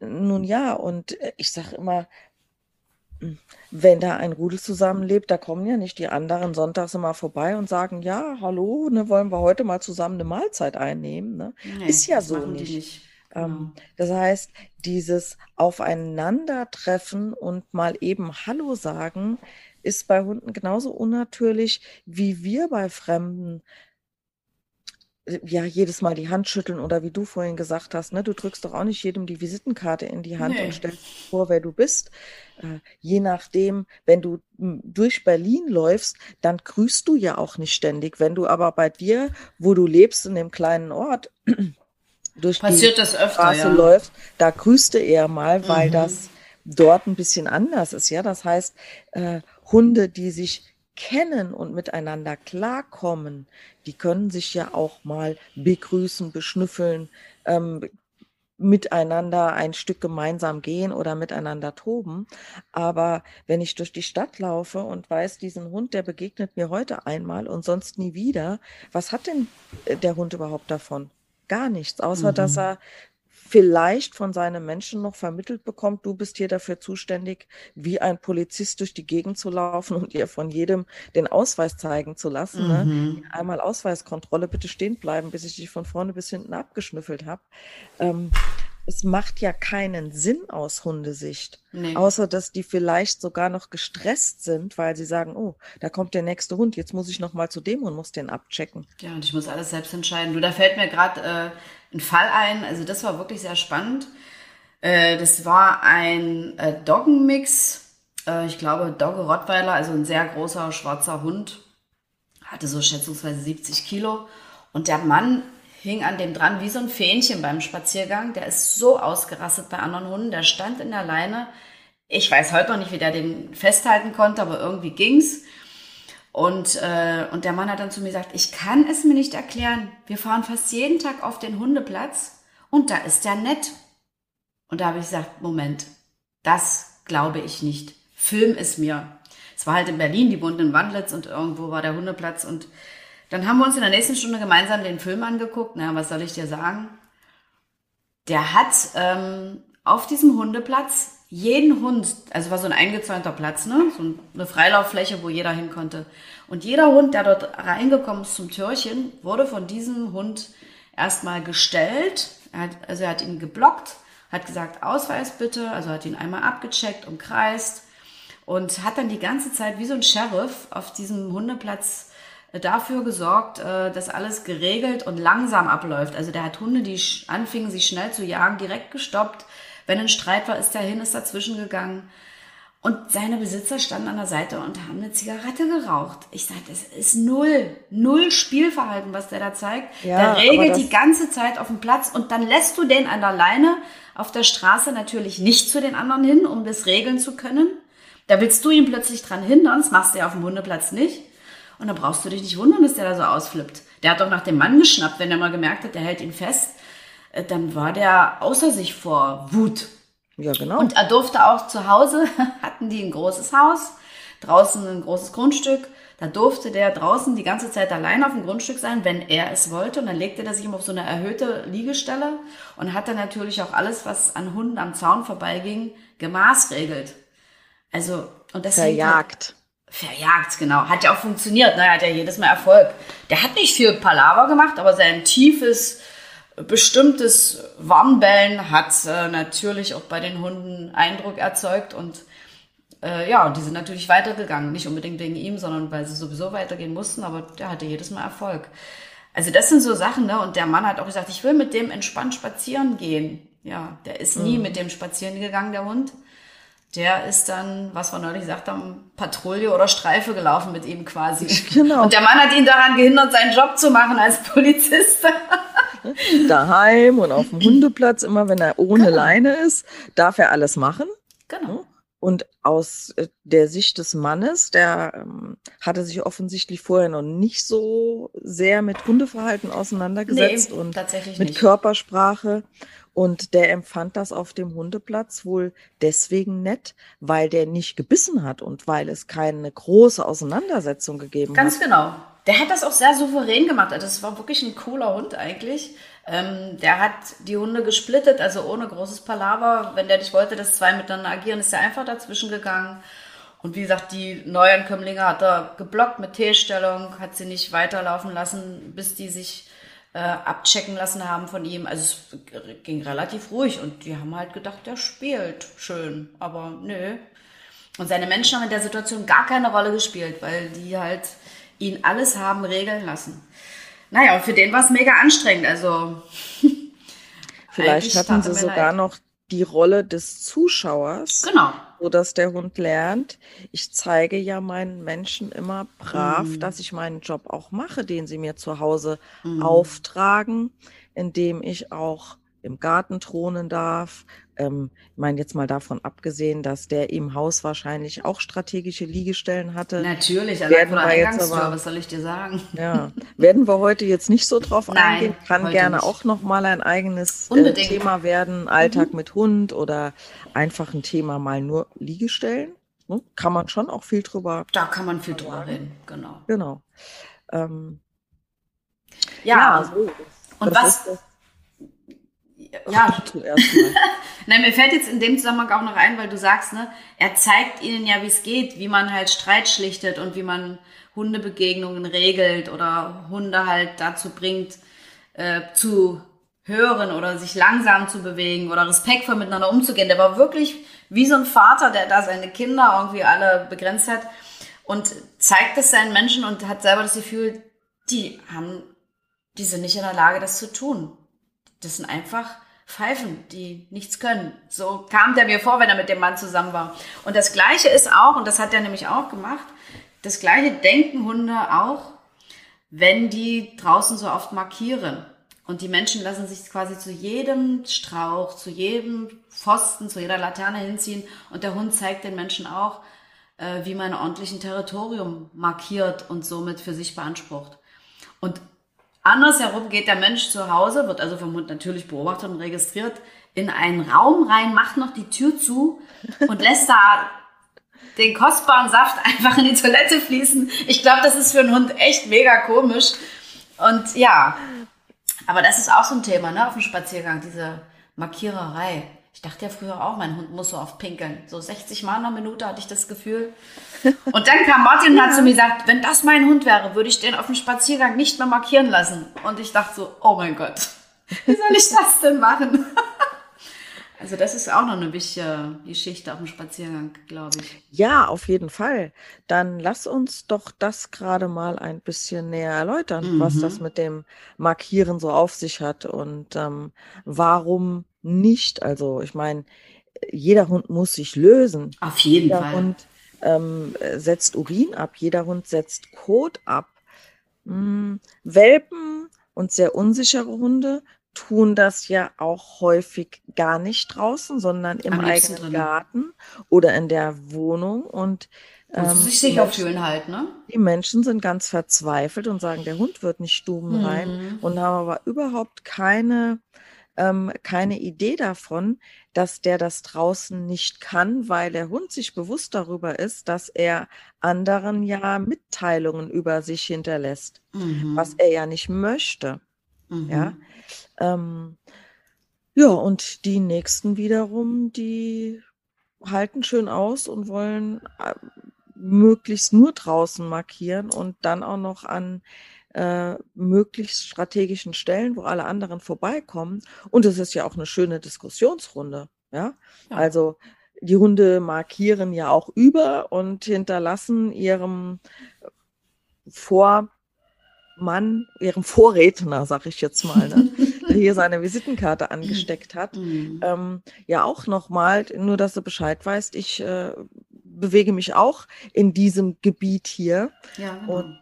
nun ja, und äh, ich sage immer, wenn da ein Rudel zusammenlebt, da kommen ja nicht die anderen sonntags immer vorbei und sagen, ja, hallo, ne, wollen wir heute mal zusammen eine Mahlzeit einnehmen. Ne? Nee, Ist ja so nicht. nicht. Ähm, genau. das heißt, dieses Aufeinandertreffen und mal eben Hallo sagen, ist bei Hunden genauso unnatürlich, wie wir bei Fremden ja, jedes Mal die Hand schütteln oder wie du vorhin gesagt hast, ne, du drückst doch auch nicht jedem die Visitenkarte in die Hand nee. und stellst vor, wer du bist. Äh, je nachdem, wenn du durch Berlin läufst, dann grüßt du ja auch nicht ständig. Wenn du aber bei dir, wo du lebst, in dem kleinen Ort, durch Passiert die öfter, Straße ja. läufst, da grüßt du eher mal, weil mhm. das dort ein bisschen anders ist. Ja, das heißt, äh, Hunde, die sich kennen und miteinander klarkommen, die können sich ja auch mal begrüßen, beschnüffeln, ähm, miteinander ein Stück gemeinsam gehen oder miteinander toben. Aber wenn ich durch die Stadt laufe und weiß, diesen Hund, der begegnet mir heute einmal und sonst nie wieder, was hat denn äh, der Hund überhaupt davon? Gar nichts, außer mhm. dass er vielleicht von seinem Menschen noch vermittelt bekommt, du bist hier dafür zuständig, wie ein Polizist durch die Gegend zu laufen und ihr von jedem den Ausweis zeigen zu lassen. Ne? Mhm. Ne? Einmal Ausweiskontrolle, bitte stehen bleiben, bis ich dich von vorne bis hinten abgeschnüffelt habe. Ähm, es macht ja keinen Sinn aus Hundesicht, nee. außer dass die vielleicht sogar noch gestresst sind, weil sie sagen, oh, da kommt der nächste Hund, jetzt muss ich noch mal zu dem und muss den abchecken. Ja, und ich muss alles selbst entscheiden. Du, da fällt mir gerade äh, ein Fall ein, also das war wirklich sehr spannend. Äh, das war ein äh, Doggenmix, äh, ich glaube Dogge Rottweiler, also ein sehr großer schwarzer Hund, hatte so schätzungsweise 70 Kilo. Und der Mann hing an dem dran wie so ein Fähnchen beim Spaziergang. Der ist so ausgerastet bei anderen Hunden. Der stand in der Leine. Ich weiß heute noch nicht, wie der den festhalten konnte, aber irgendwie ging's. Und, äh, und der Mann hat dann zu mir gesagt, ich kann es mir nicht erklären. Wir fahren fast jeden Tag auf den Hundeplatz und da ist der nett. Und da habe ich gesagt, Moment, das glaube ich nicht. Film es mir. Es war halt in Berlin, die wohnten in Wandlitz und irgendwo war der Hundeplatz. Und dann haben wir uns in der nächsten Stunde gemeinsam den Film angeguckt. Na, was soll ich dir sagen? Der hat ähm, auf diesem Hundeplatz jeden Hund, also war so ein eingezäunter Platz, ne? so eine Freilauffläche, wo jeder hin konnte. Und jeder Hund, der dort reingekommen ist zum Türchen, wurde von diesem Hund erstmal gestellt. Er hat, also er hat ihn geblockt, hat gesagt, Ausweis bitte, also hat ihn einmal abgecheckt, umkreist und hat dann die ganze Zeit wie so ein Sheriff auf diesem Hundeplatz dafür gesorgt, äh, dass alles geregelt und langsam abläuft. Also der hat Hunde, die anfingen, sich schnell zu jagen, direkt gestoppt, wenn ein Streit war, ist er hin, ist dazwischen gegangen. Und seine Besitzer standen an der Seite und haben eine Zigarette geraucht. Ich sage, das ist null, null Spielverhalten, was der da zeigt. Ja, der regelt die ganze Zeit auf dem Platz und dann lässt du den an der Leine auf der Straße natürlich nicht zu den anderen hin, um das regeln zu können. Da willst du ihn plötzlich dran hindern, das machst du ja auf dem Hundeplatz nicht. Und da brauchst du dich nicht wundern, dass der da so ausflippt. Der hat doch nach dem Mann geschnappt, wenn er mal gemerkt hat, der hält ihn fest. Äh, dann war der außer sich vor Wut. Ja, genau. Und er durfte auch zu Hause, hatten die ein großes Haus, draußen ein großes Grundstück. Da durfte der draußen die ganze Zeit allein auf dem Grundstück sein, wenn er es wollte. Und dann legte er sich immer auf so eine erhöhte Liegestelle und hat dann natürlich auch alles, was an Hunden am Zaun vorbeiging, gemaßregelt. Also, und das Verjagt. Verjagt, genau. Hat ja auch funktioniert. Ne? Hat ja jedes Mal Erfolg. Der hat nicht viel Palaver gemacht, aber sein tiefes, bestimmtes Warnbellen hat äh, natürlich auch bei den Hunden Eindruck erzeugt und äh, ja, die sind natürlich weitergegangen. Nicht unbedingt wegen ihm, sondern weil sie sowieso weitergehen mussten, aber der hatte jedes Mal Erfolg. Also das sind so Sachen, ne? Und der Mann hat auch gesagt, ich will mit dem entspannt spazieren gehen. Ja, der ist nie mhm. mit dem spazieren gegangen, der Hund. Der ist dann, was wir neulich gesagt haben, Patrouille oder Streife gelaufen mit ihm quasi. Genau. Und der Mann hat ihn daran gehindert, seinen Job zu machen als Polizist. Daheim und auf dem Hundeplatz, immer wenn er ohne genau. Leine ist, darf er alles machen. Genau. Und aus äh, der Sicht des Mannes, der ähm, hatte sich offensichtlich vorher noch nicht so sehr mit Hundeverhalten auseinandergesetzt Nee, und tatsächlich mit nicht. Körpersprache. Und der empfand das auf dem Hundeplatz wohl deswegen nett, weil der nicht gebissen hat und weil es keine große Auseinandersetzung gegeben Ganz hat. genau. Der hat das auch sehr souverän gemacht. Also es war wirklich ein cooler Hund eigentlich. Ähm, der hat die Hunde gesplittet, also ohne großes Palaver. Wenn der nicht wollte, dass zwei miteinander agieren, ist er einfach dazwischen gegangen. Und wie gesagt, die Neuankömmlinge hat er geblockt mit T-Stellung, hat sie nicht weiterlaufen lassen, bis die sich äh, abchecken lassen haben von ihm. Also es ging relativ ruhig und die haben halt gedacht, der spielt schön, aber nö. Und seine Menschen haben in der Situation gar keine Rolle gespielt, weil die halt ihn alles haben regeln lassen. Naja, und für den war es mega anstrengend. Also Vielleicht hatten sie sogar leid. noch die Rolle des Zuschauers. Genau. So dass der Hund lernt, ich zeige ja meinen Menschen immer brav, Mhm. dass ich meinen Job auch mache, den sie mir zu Hause auftragen, indem ich auch im Garten thronen darf. Ähm, ich meine jetzt mal davon abgesehen, dass der im Haus wahrscheinlich auch strategische Liegestellen hatte. Natürlich, allein Werden wir jetzt aber- was soll ich dir sagen? Ja, werden wir heute jetzt nicht so drauf Nein, eingehen. Kann gerne nicht. auch noch mal ein eigenes äh. Mhm. Thema werden, Alltag mit Hund oder einfach ein Thema mal nur Liegestellen. Ne? Kann man schon auch viel drüber, Da kann man viel drüber reden, genau. genau. Ähm, Ja, so. und Das was- ja, zuerst mal. Nein, mir fällt jetzt in dem Zusammenhang auch noch ein, weil du sagst, ne, er zeigt ihnen ja, wie es geht, wie man halt Streit schlichtet und wie man Hundebegegnungen regelt oder Hunde halt dazu bringt, äh, zu hören oder sich langsam zu bewegen oder respektvoll miteinander umzugehen. Der war wirklich wie so ein Vater, der da seine Kinder irgendwie alle begrenzt hat und zeigt es seinen Menschen und hat selber das Gefühl, die haben, die sind nicht in der Lage, das zu tun. Das sind einfach Pfeifen, die nichts können. So kam der mir vor, wenn er mit dem Mann zusammen war. Und das Gleiche ist auch, und das hat er nämlich auch gemacht, das Gleiche denken Hunde auch, wenn die draußen so oft markieren. Und die Menschen lassen sich quasi zu jedem Strauch, zu jedem Pfosten, zu jeder Laterne hinziehen. Und der Hund zeigt den Menschen auch, äh, wie man ordentlich ein Territorium markiert und somit für sich beansprucht. Und andersherum geht der Mensch zu Hause, wird also vom Hund natürlich beobachtet und registriert, in einen Raum rein, macht noch die Tür zu und lässt da den kostbaren Saft einfach in die Toilette fließen. Ich glaube, das ist für einen Hund echt mega komisch. Und ja, aber das ist auch so ein Thema, ne, auf dem Spaziergang, diese Markiererei. Ich dachte ja früher auch, mein Hund muss so oft pinkeln. So 60 Mal in einer Minute hatte ich das Gefühl. Und dann kam Martin und hat zu mir gesagt, wenn das mein Hund wäre, würde ich den auf dem Spaziergang nicht mehr markieren lassen. Und ich dachte so, oh mein Gott, wie soll ich das denn machen? Also das ist auch noch eine wichtige Geschichte auf dem Spaziergang, glaube ich. Ja, auf jeden Fall. Dann lass uns doch das gerade mal ein bisschen näher erläutern, was das mit dem Markieren so auf sich hat und ähm, warum nicht. Also ich meine, jeder Hund muss sich lösen. Auf jeden Jeder Fall. Hund ähm, setzt Urin ab, jeder Hund setzt Kot ab. Mm, Welpen und sehr unsichere Hunde tun das ja auch häufig gar nicht draußen, sondern im Am eigenen drinnen. Garten oder in der Wohnung. Und ähm, sich die sicher Menschen- fühlen halt, ne? die Menschen sind ganz verzweifelt und sagen, der Hund wird nicht stubenrein Mhm. und haben aber überhaupt keine, ähm, keine Idee davon, dass der das draußen nicht kann, weil der Hund sich bewusst darüber ist, dass er anderen ja Mitteilungen über sich hinterlässt, Mhm. was er ja nicht möchte. Mhm. Ja. Ähm, ja, und die nächsten wiederum, die halten schön aus und wollen äh, möglichst nur draußen markieren und dann auch noch an äh, möglichst strategischen Stellen, wo alle anderen vorbeikommen. Und es ist ja auch eine schöne Diskussionsrunde. Ja, Ja. also die Hunde markieren ja auch über und hinterlassen ihrem Vormann, ihrem Vorredner, sag ich jetzt mal, ne, der hier seine Visitenkarte angesteckt hat, Mhm. ähm, ja auch nochmal, nur dass du Bescheid weißt, ich äh, bewege mich auch in diesem Gebiet hier, Ja, genau. und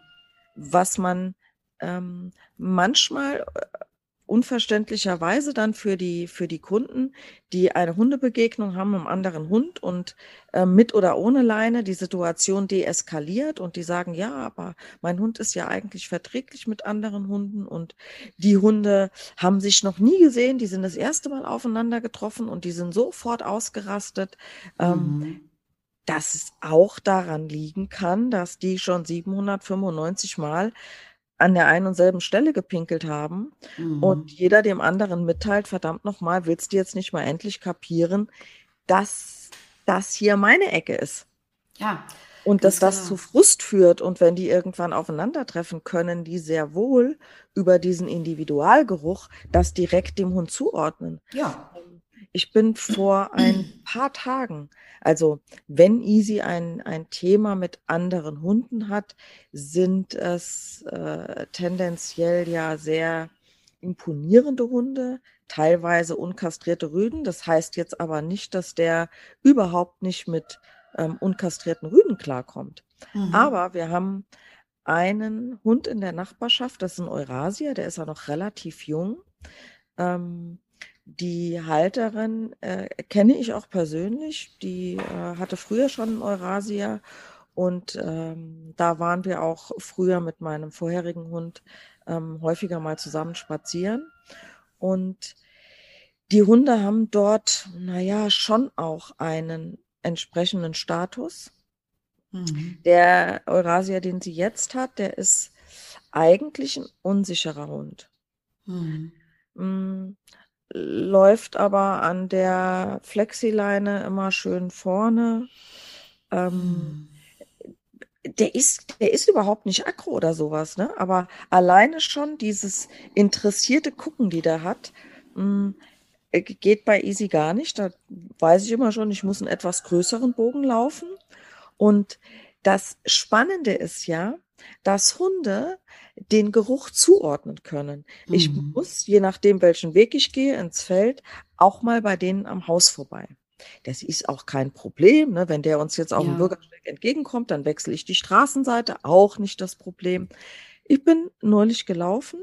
was man ähm, manchmal äh, unverständlicherweise dann für die, für die Kunden, die eine Hundebegegnung haben mit einem anderen Hund und äh, mit oder ohne Leine die Situation deeskaliert und die sagen, ja, aber mein Hund ist ja eigentlich verträglich mit anderen Hunden und die Hunde haben sich noch nie gesehen, die sind das erste Mal aufeinander getroffen und die sind sofort ausgerastet. Ähm, mhm. dass es auch daran liegen kann, dass die schon 795 Mal an der einen und selben Stelle gepinkelt haben mhm. und jeder dem anderen mitteilt, verdammt nochmal, willst du jetzt nicht mal endlich kapieren, dass das hier meine Ecke ist? Ja. Und dass das genau. zu Frust führt und wenn die irgendwann aufeinandertreffen, können die sehr wohl über diesen Individualgeruch das direkt dem Hund zuordnen. Ja. Ich bin vor ein paar Tagen, also wenn Easy ein, ein Thema mit anderen Hunden hat, sind es äh, tendenziell ja sehr imponierende Hunde, teilweise unkastrierte Rüden. Das heißt jetzt aber nicht, dass der überhaupt nicht mit ähm, unkastrierten Rüden klarkommt. Mhm. Aber wir haben einen Hund in der Nachbarschaft, das ist ein Eurasier, der ist ja noch relativ jung. Ähm, die Halterin äh, kenne ich auch persönlich. Die äh, hatte früher schon einen Eurasia und ähm, da waren wir auch früher mit meinem vorherigen Hund ähm, häufiger mal zusammen spazieren. Und die Hunde haben dort, naja, schon auch einen entsprechenden Status. Mhm. Der Eurasia, den sie jetzt hat, der ist eigentlich ein unsicherer Hund. Mhm. Läuft aber an der Flexileine immer schön vorne. Ähm, der ist, der ist überhaupt nicht aggro oder sowas, ne? Aber alleine schon dieses interessierte Gucken, die der hat, mh, mm, geht bei Easy gar nicht. Da weiß ich immer schon, ich muss einen etwas größeren Bogen laufen. Und das Spannende ist ja, dass Hunde den Geruch zuordnen können. Mhm. Ich muss, je nachdem, welchen Weg ich gehe, ins Feld, auch mal bei denen am Haus vorbei. Das ist auch kein Problem. Ne? Wenn der uns jetzt auf ja. dem Bürgersteig entgegenkommt, dann wechsle ich die Straßenseite. Auch nicht das Problem. Ich bin neulich gelaufen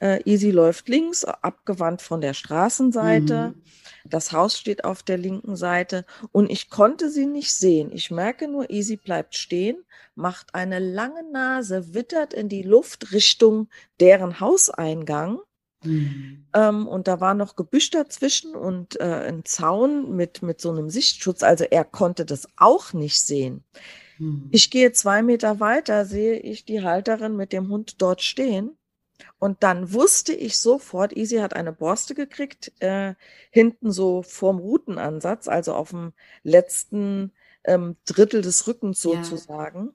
äh, Easy läuft links, abgewandt von der Straßenseite. Mhm. Das Haus steht auf der linken Seite und ich konnte sie nicht sehen. Ich merke nur, Easy bleibt stehen, macht eine lange Nase, wittert in die Luft Richtung deren Hauseingang. Mhm. Ähm, und da war noch Gebüsch dazwischen und äh, ein Zaun mit, mit so einem Sichtschutz. Also er konnte das auch nicht sehen. Mhm. Ich gehe zwei Meter weiter, sehe ich die Halterin mit dem Hund dort stehen. Und dann wusste ich sofort, Easy hat eine Borste gekriegt, äh, hinten so vorm Rutenansatz, also auf dem letzten ähm, Drittel des Rückens sozusagen.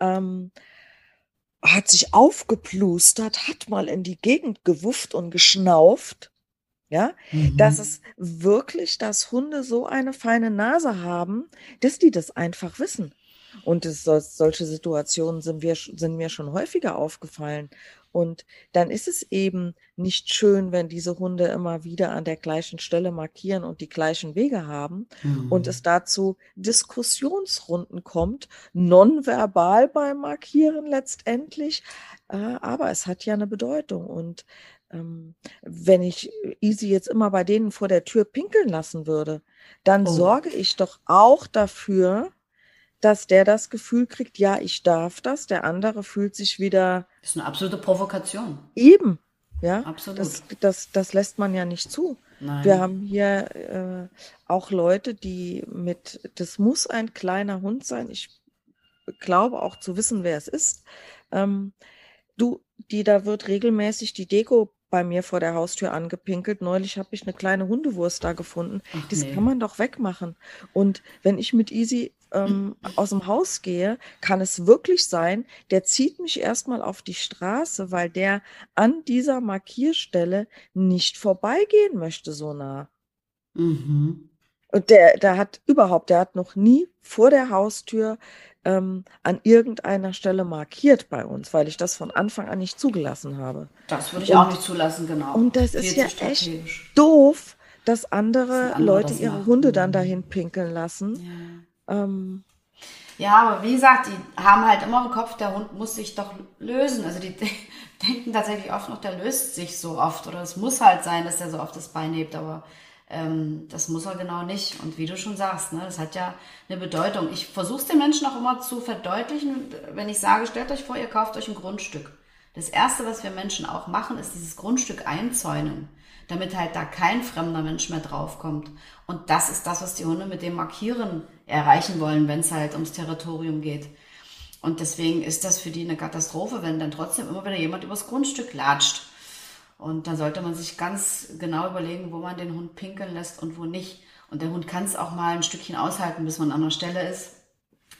Ja. Ähm, hat sich aufgeplustert, hat mal in die Gegend gewufft und geschnauft. Ja, mhm. dass es wirklich, dass Hunde so eine feine Nase haben, dass die das einfach wissen. Und es, solche Situationen sind, wir, sind mir schon häufiger aufgefallen. Und dann ist es eben nicht schön, wenn diese Hunde immer wieder an der gleichen Stelle markieren und die gleichen Wege haben mhm. und es dazu Diskussionsrunden kommt, nonverbal beim Markieren letztendlich. Äh, aber es hat ja eine Bedeutung. Und ähm, wenn ich Easy jetzt immer bei denen vor der Tür pinkeln lassen würde, dann oh. sorge ich doch auch dafür, dass der das Gefühl kriegt, ja, ich darf das, der andere fühlt sich wieder. Das ist eine absolute Provokation. Eben, ja. Absolut. Das, das, das lässt man ja nicht zu. Nein. Wir haben hier äh, auch Leute, die mit, das muss ein kleiner Hund sein. Ich glaube auch zu wissen, wer es ist. Ähm, du, die, da wird regelmäßig die Deko bei mir vor der Haustür angepinkelt. Neulich habe ich eine kleine Hundewurst da gefunden. Ach, das nee. kann man doch wegmachen. Und wenn ich mit Easy ähm, aus dem Haus gehe, kann es wirklich sein, der zieht mich erstmal auf die Straße, weil der an dieser Markierstelle nicht vorbeigehen möchte so nah. Mhm. Und der, der hat überhaupt, der hat noch nie vor der Haustür ähm, an irgendeiner Stelle markiert bei uns, weil ich das von Anfang an nicht zugelassen habe. Das würde ich und, auch nicht zulassen, genau. Und das ist ja echt doof, dass andere, dass andere Leute das ihre. Hunde dann dahin pinkeln lassen. Ja. Ähm, ja, aber wie gesagt, die haben halt immer im Kopf, der Hund muss sich doch lösen. Also die denken tatsächlich oft noch, der löst sich so oft oder es muss halt sein, dass der so oft das Bein hebt, aber ähm, das muss er genau nicht. Und wie du schon sagst, ne, das hat ja eine Bedeutung. Ich versuche es den Menschen auch immer zu verdeutlichen, wenn ich sage, stellt euch vor, ihr kauft euch ein Grundstück. Das Erste, was wir Menschen auch machen, ist dieses Grundstück einzäunen, damit halt da kein fremder Mensch mehr draufkommt. Und das ist das, was die Hunde mit dem Markieren erreichen wollen, wenn es halt ums Territorium geht. Und deswegen ist das für die eine Katastrophe, wenn dann trotzdem immer wieder jemand übers Grundstück latscht. Und da sollte man sich ganz genau überlegen, wo man den Hund pinkeln lässt und wo nicht. Und der Hund kann es auch mal ein Stückchen aushalten, bis man an einer Stelle ist,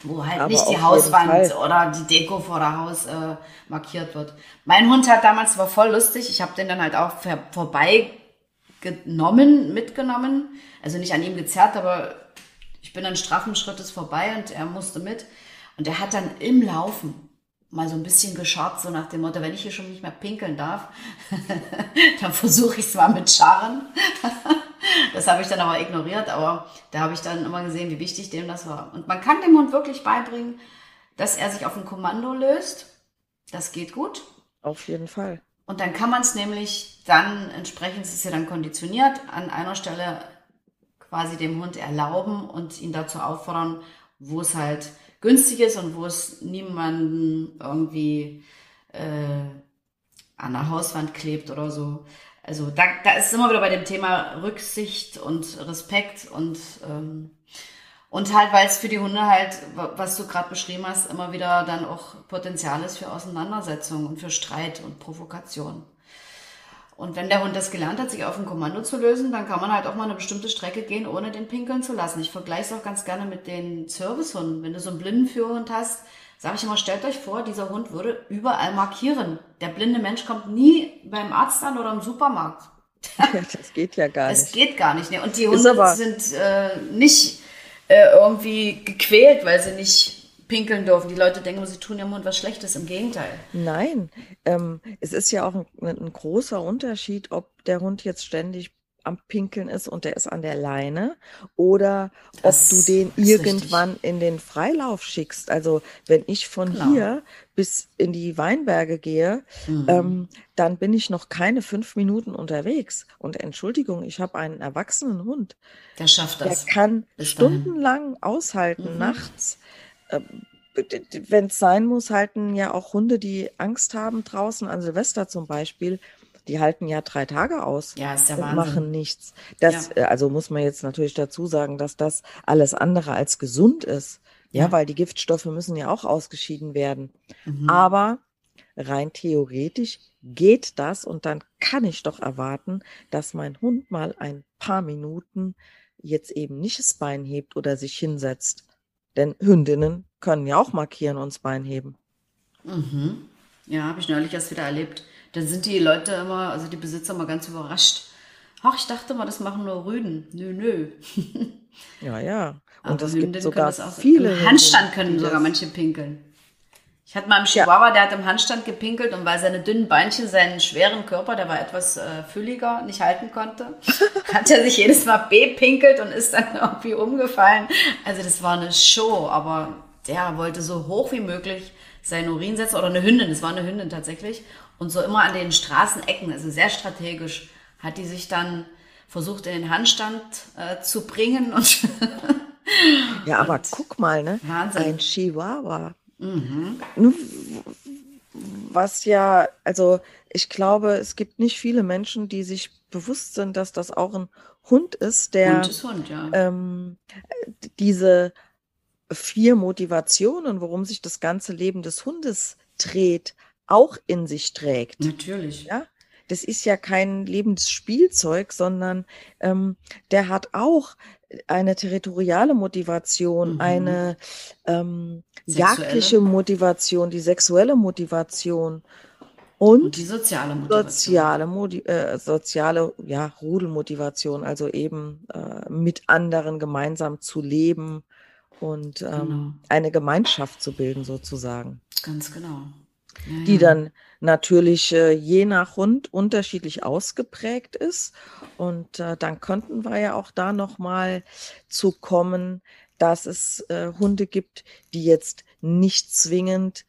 wo halt Aber nicht die Hauswand oder die Deko vor der Haus äh, markiert wird. Mein Hund hat damals, war voll lustig, ich habe den dann halt auch vorbei genommen, mitgenommen. Also nicht an ihm gezerrt, aber ich bin dann straffen Schrittes vorbei und er musste mit. Und er hat dann im Laufen mal so ein bisschen geschaut, so nach dem Motto, wenn ich hier schon nicht mehr pinkeln darf, dann versuche ich es mal mit Scharren. das habe ich dann aber ignoriert, aber da habe ich dann immer gesehen, wie wichtig dem das war. Und man kann dem Hund wirklich beibringen, dass er sich auf ein Kommando löst. Das geht gut. Auf jeden Fall. Und dann kann man es nämlich dann, entsprechend ist es ja dann konditioniert, an einer Stelle quasi dem Hund erlauben und ihn dazu auffordern, wo es halt günstig ist und wo es niemanden irgendwie äh, an der Hauswand klebt oder so. Also da, da ist immer wieder bei dem Thema Rücksicht und Respekt und ähm, und halt, weil es für die Hunde halt, was du gerade beschrieben hast, immer wieder dann auch Potenzial ist für Auseinandersetzung und für Streit und Provokation. Und wenn der Hund das gelernt hat, sich auf ein Kommando zu lösen, dann kann man halt auch mal eine bestimmte Strecke gehen, ohne den pinkeln zu lassen. Ich vergleiche es auch ganz gerne mit den Servicehunden. Wenn du so einen Blindenführhund hast, sage ich immer, stellt euch vor, dieser Hund würde überall markieren. Der blinde Mensch kommt nie beim Arzt an oder im Supermarkt. das geht ja gar nicht. Das geht gar nicht. Ne? Und die Hunde sind äh, nicht äh, irgendwie gequält, weil sie nicht pinkeln dürfen. Die Leute denken, sie tun ihrem Hund was Schlechtes. Im Gegenteil. Nein, ähm, es ist ja auch ein, ein, großer Unterschied, ob der Hund jetzt ständig am Pinkeln ist und der ist an der Leine oder das ob du den irgendwann richtig. in den Freilauf schickst. Also wenn ich von genau. hier bis in die Weinberge gehe, mhm. ähm, dann bin ich noch keine fünf Minuten unterwegs. Und Entschuldigung, ich habe einen erwachsenen Hund. Der schafft das. Der kann stundenlang aushalten, mhm. nachts wenn es sein muss, halten ja auch Hunde, die Angst haben draußen an Silvester zum Beispiel, die halten ja drei Tage aus ja, ist der und Wahnsinn. machen nichts. Das, ja. Äh, also muss man jetzt natürlich dazu sagen, dass das alles andere als gesund ist. Ja, ja weil die Giftstoffe müssen ja auch ausgeschieden werden. Mhm. Aber rein theoretisch geht das und dann kann ich doch erwarten, dass mein Hund mal ein paar Minuten jetzt eben nicht das Bein hebt oder sich hinsetzt denn Hündinnen können ja auch markieren und das Bein heben. Mhm. Ja, habe ich neulich erst wieder erlebt. Dann sind die Leute immer, also die Besitzer immer ganz überrascht. Ach, ich dachte mal, das machen nur Rüden. Nö, nö. ja, ja. Und es gibt sogar viele. Im Handstand können sogar manche pinkeln. Ich hatte mal einen Chihuahua, ja. der hat im Handstand gepinkelt und weil seine dünnen Beinchen seinen schweren Körper, der war etwas äh, fülliger, nicht halten konnte, hat er sich jedes Mal bepinkelt und ist dann irgendwie umgefallen. Also das war eine Show, aber der wollte so hoch wie möglich seinen Urin setzen oder eine Hündin, das war eine Hündin tatsächlich und so immer an den Straßenecken, also sehr strategisch, hat die sich dann versucht in den Handstand äh, zu bringen und ja, aber guck mal, ne? Wahnsinn. Ein Chihuahua Mhm. Was ja, also ich glaube, es gibt nicht viele Menschen, die sich bewusst sind, dass das auch ein Hund ist, der Hund ist Hund, ja. ähm, diese vier Motivationen, worum sich das ganze Leben des Hundes dreht, auch in sich trägt. Natürlich. Ja? Das ist ja kein lebendes Spielzeug, sondern ähm, der hat auch eine territoriale Motivation, mhm. eine ähm, jagdliche Motivation, die sexuelle Motivation und, und die soziale Motivation. Soziale, Modi äh, soziale ja, Rudelmotivation, also eben äh, mit anderen gemeinsam zu leben und ähm, genau. eine Gemeinschaft zu bilden sozusagen. Ganz genau. Ja, die dann natürlich äh, je nach Hund unterschiedlich ausgeprägt ist. Und äh, dann könnten wir ja auch da nochmal zu kommen, dass es äh, Hunde gibt, die jetzt nicht zwingend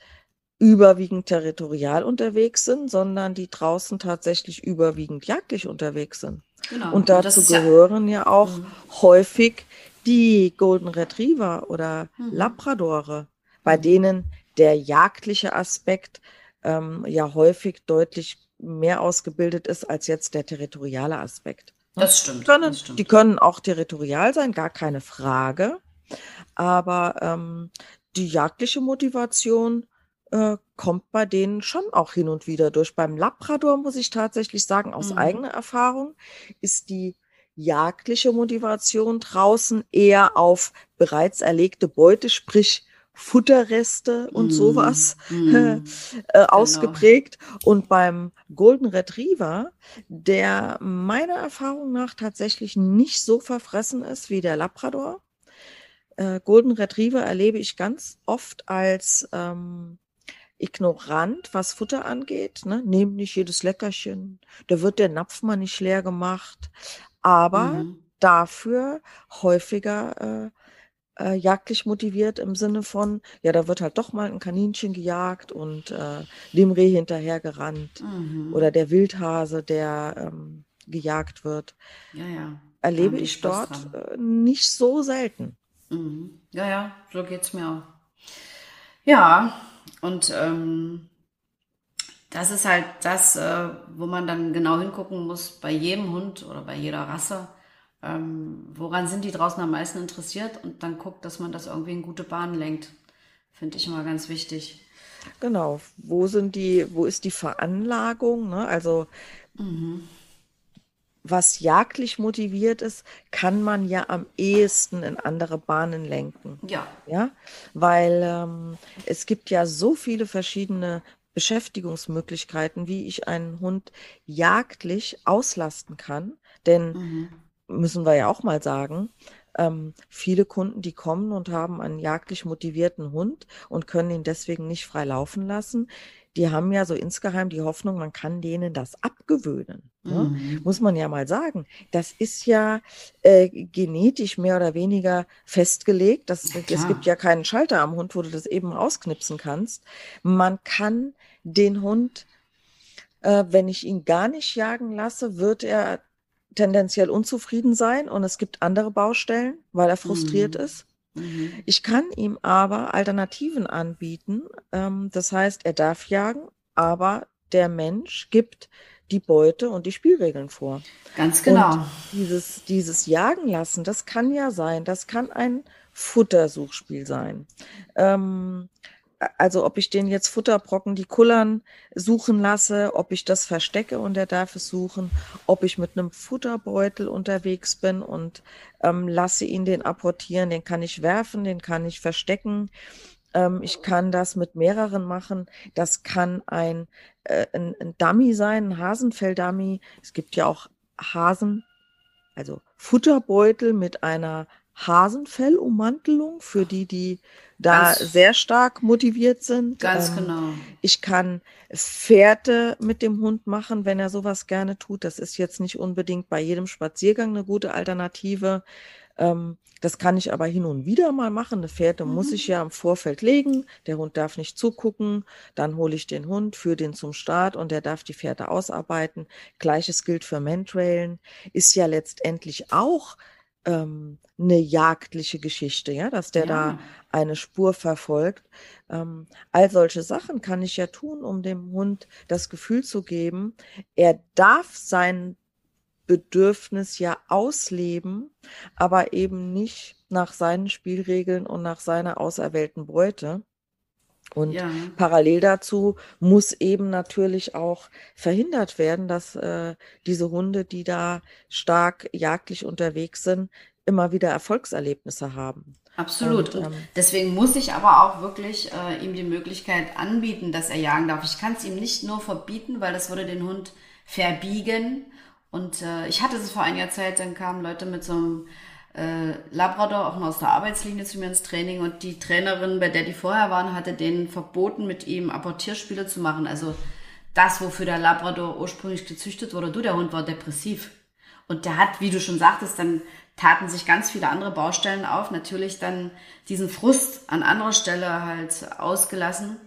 überwiegend territorial unterwegs sind, sondern die draußen tatsächlich überwiegend jagdlich unterwegs sind. Genau. Und dazu und gehören ja, ja auch mhm. häufig die Golden Retriever oder mhm. Labradore, bei mhm. denen der jagdliche Aspekt ähm, ja häufig deutlich mehr ausgebildet ist als jetzt der territoriale Aspekt. Das stimmt, können, das stimmt. Die können auch territorial sein, gar keine Frage. Aber ähm, die jagdliche Motivation äh, kommt bei denen schon auch hin und wieder durch. Beim Labrador muss ich tatsächlich sagen, aus mhm. eigener Erfahrung ist die jagdliche Motivation draußen eher auf bereits erlegte Beute, sprich Futterreste und mm, sowas mm, äh, genau. ausgeprägt. Und beim Golden Retriever, der meiner Erfahrung nach tatsächlich nicht so verfressen ist wie der Labrador. Äh, Golden Retriever erlebe ich ganz oft als ähm, ignorant, was Futter angeht. Ne? Nehmen nicht jedes Leckerchen. Da wird der Napf mal nicht leer gemacht. Aber mhm. dafür häufiger äh, äh, jagdlich motiviert im Sinne von, ja, da wird halt doch mal ein Kaninchen gejagt und äh, dem Reh hinterhergerannt mhm. oder der Wildhase, der ähm, gejagt wird. Ja, ja. Erlebe ich dort äh, nicht so selten. Mhm. Ja, ja, so geht es mir auch. Ja, und ähm, das ist halt das, äh, wo man dann genau hingucken muss bei jedem Hund oder bei jeder Rasse ähm, woran sind die draußen am meisten interessiert und dann guckt, dass man das irgendwie in gute Bahnen lenkt. Finde ich immer ganz wichtig. Genau, wo sind die, wo ist die Veranlagung? Ne? Also mhm. was jagdlich motiviert ist, kann man ja am ehesten in andere Bahnen lenken. Ja. Ja, weil ähm, es gibt ja so viele verschiedene Beschäftigungsmöglichkeiten, wie ich einen Hund jagdlich auslasten kann. Denn mhm müssen wir ja auch mal sagen, ähm, viele Kunden, die kommen und haben einen jagdlich motivierten Hund und können ihn deswegen nicht frei laufen lassen, die haben ja so insgeheim die Hoffnung, man kann denen das abgewöhnen. Ne? Mhm. Muss man ja mal sagen. Das ist ja äh, genetisch mehr oder weniger festgelegt. Das, ja, es gibt ja keinen Schalter am Hund, wo du das eben ausknipsen kannst. Man kann den Hund, äh, wenn ich ihn gar nicht jagen lasse, wird er tendenziell unzufrieden sein und es gibt andere Baustellen, weil er frustriert mhm. ist. Mhm. Ich kann ihm aber Alternativen anbieten. Ähm, das heißt, er darf jagen, aber der Mensch gibt die Beute und die Spielregeln vor. Ganz genau. Und dieses, dieses Jagen lassen, das kann ja sein, das kann ein Futtersuchspiel sein. Ähm, also ob ich den jetzt Futterbrocken, die kullern, suchen lasse, ob ich das verstecke und er darf es suchen, ob ich mit einem Futterbeutel unterwegs bin und ähm, lasse ihn den apportieren, den kann ich werfen, den kann ich verstecken. Ähm, ich kann das mit mehreren machen. Das kann ein, äh, ein, ein Dummy sein, ein Hasenfell-Dummy. Es gibt ja auch Hasen, also Futterbeutel mit einer Hasenfellummantelung für die, die da ganz, sehr stark motiviert sind. Ganz ähm, genau. Ich kann Fährte mit dem Hund machen, wenn er sowas gerne tut. Das ist jetzt nicht unbedingt bei jedem Spaziergang eine gute Alternative. Ähm, das kann ich aber hin und wieder mal machen. Eine Fährte mhm. muss ich ja im Vorfeld legen. Der Hund darf nicht zugucken. Dann hole ich den Hund, führe den zum Start und der darf die Fährte ausarbeiten. Gleiches gilt für Mantrailen. Ist ja letztendlich auch ähm, eine jagdliche Geschichte, ja, dass der ja. da eine Spur verfolgt. Ähm, all solche Sachen kann ich ja tun, um dem Hund das Gefühl zu geben, er darf sein Bedürfnis ja ausleben, aber eben nicht nach seinen Spielregeln und nach seiner auserwählten Beute. Und ja. parallel dazu muss eben natürlich auch verhindert werden, dass äh, diese Hunde, die da stark jagdlich unterwegs sind, immer wieder Erfolgserlebnisse haben. Absolut. Und, ähm, Deswegen muss ich aber auch wirklich äh, ihm die Möglichkeit anbieten, dass er jagen darf. Ich kann es ihm nicht nur verbieten, weil das würde den Hund verbiegen. Und äh, ich hatte es vor einiger Zeit, dann kamen Leute mit so einem Labrador auch mal aus der Arbeitslinie zu mir ins Training und die Trainerin, bei der die vorher waren, hatte denen verboten, mit ihm Apportierspiele zu machen. Also das, wofür der Labrador ursprünglich gezüchtet wurde. Du, der Hund war depressiv. Und der hat, wie du schon sagtest, dann taten sich ganz viele andere Baustellen auf. Natürlich dann diesen Frust an anderer Stelle halt ausgelassen.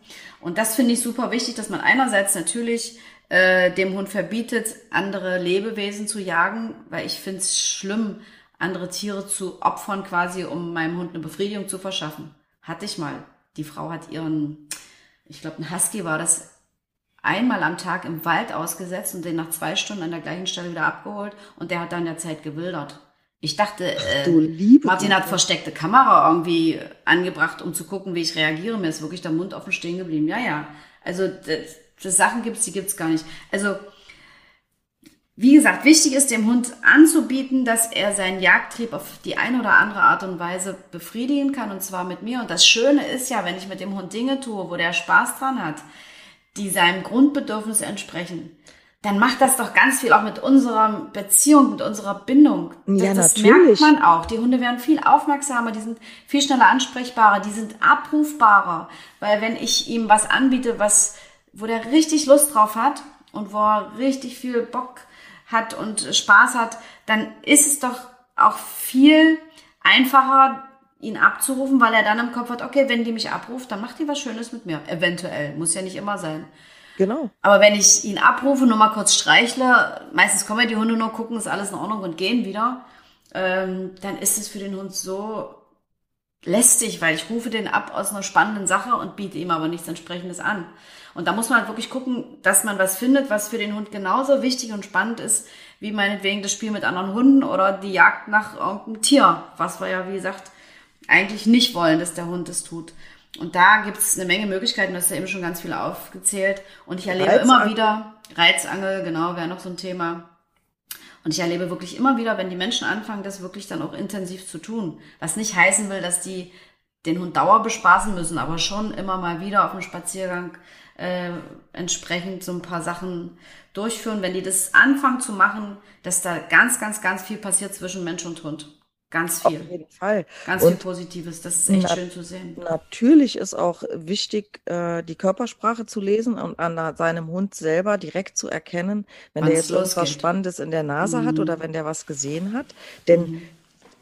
Und das finde ich super wichtig, dass man einerseits natürlich äh, dem Hund verbietet, andere Lebewesen zu jagen, weil ich finde es schlimm, andere Tiere zu opfern, quasi, um meinem Hund eine Befriedigung zu verschaffen. Hatte ich mal. Die Frau hat ihren, ich glaube, ein Husky war das, einmal am Tag im Wald ausgesetzt und den nach zwei Stunden an der gleichen Stelle wieder abgeholt und der hat dann der Zeit gewildert. Ich dachte, äh, Martin hat versteckte Kamera irgendwie angebracht, um zu gucken, wie ich reagiere. Mir ist wirklich der Mund offen stehen geblieben. Ja, ja. Also das, das Sachen gibt's, die gibt's gar nicht. Also wie gesagt, wichtig ist dem Hund anzubieten, dass er seinen Jagdtrieb auf die eine oder andere Art und Weise befriedigen kann und zwar mit mir. Und das Schöne ist ja, wenn ich mit dem Hund Dinge tue, wo der Spaß dran hat, die seinem Grundbedürfnis entsprechen, dann macht das doch ganz viel auch mit unserer Beziehung, mit unserer Bindung. Ja, das, das merkt man auch. Die Hunde werden viel aufmerksamer, die sind viel schneller ansprechbarer, die sind abrufbarer. Weil wenn ich ihm was anbiete, was, wo der richtig Lust drauf hat und wo er richtig viel Bock hat und Spaß hat, dann ist es doch auch viel einfacher, ihn abzurufen, weil er dann im Kopf hat, okay, wenn die mich abruft, dann macht die was Schönes mit mir. Eventuell. Muss ja nicht immer sein. Genau. Aber wenn ich ihn abrufe, nur mal kurz streichle, meistens kommen ja die Hunde nur, gucken, ist alles in Ordnung und gehen wieder, ähm, dann ist es für den Hund so lästig, weil ich rufe den ab aus einer spannenden Sache und biete ihm aber nichts entsprechendes an. Und da muss man halt wirklich gucken, dass man was findet, was für den Hund genauso wichtig und spannend ist, wie meinetwegen das Spiel mit anderen Hunden oder die Jagd nach irgendeinem Tier, was wir ja, wie gesagt, eigentlich nicht wollen, dass der Hund es tut. Und da gibt es eine Menge Möglichkeiten, du hast ja eben schon ganz viel aufgezählt. Und ich erlebe Reizangel. immer wieder, Reizangel, genau, wäre noch so ein Thema. Und ich erlebe wirklich immer wieder, wenn die Menschen anfangen, das wirklich dann auch intensiv zu tun. Was nicht heißen will, dass die den Hund dauer bespaßen müssen, aber schon immer mal wieder auf dem Spaziergang äh, entsprechend so ein paar Sachen durchführen. Wenn die das anfangen zu machen, dass da ganz, ganz, ganz viel passiert zwischen Mensch und Hund. Ganz viel. Auf jeden Fall. Ganz und viel Positives. Das ist echt schön zu sehen. Natürlich ist auch wichtig, äh, die Körpersprache zu lesen und an seinem Hund selber direkt zu erkennen, wenn Wann's der jetzt losgeht. was Spannendes in der Nase mhm. hat oder wenn der was gesehen hat. Denn mhm.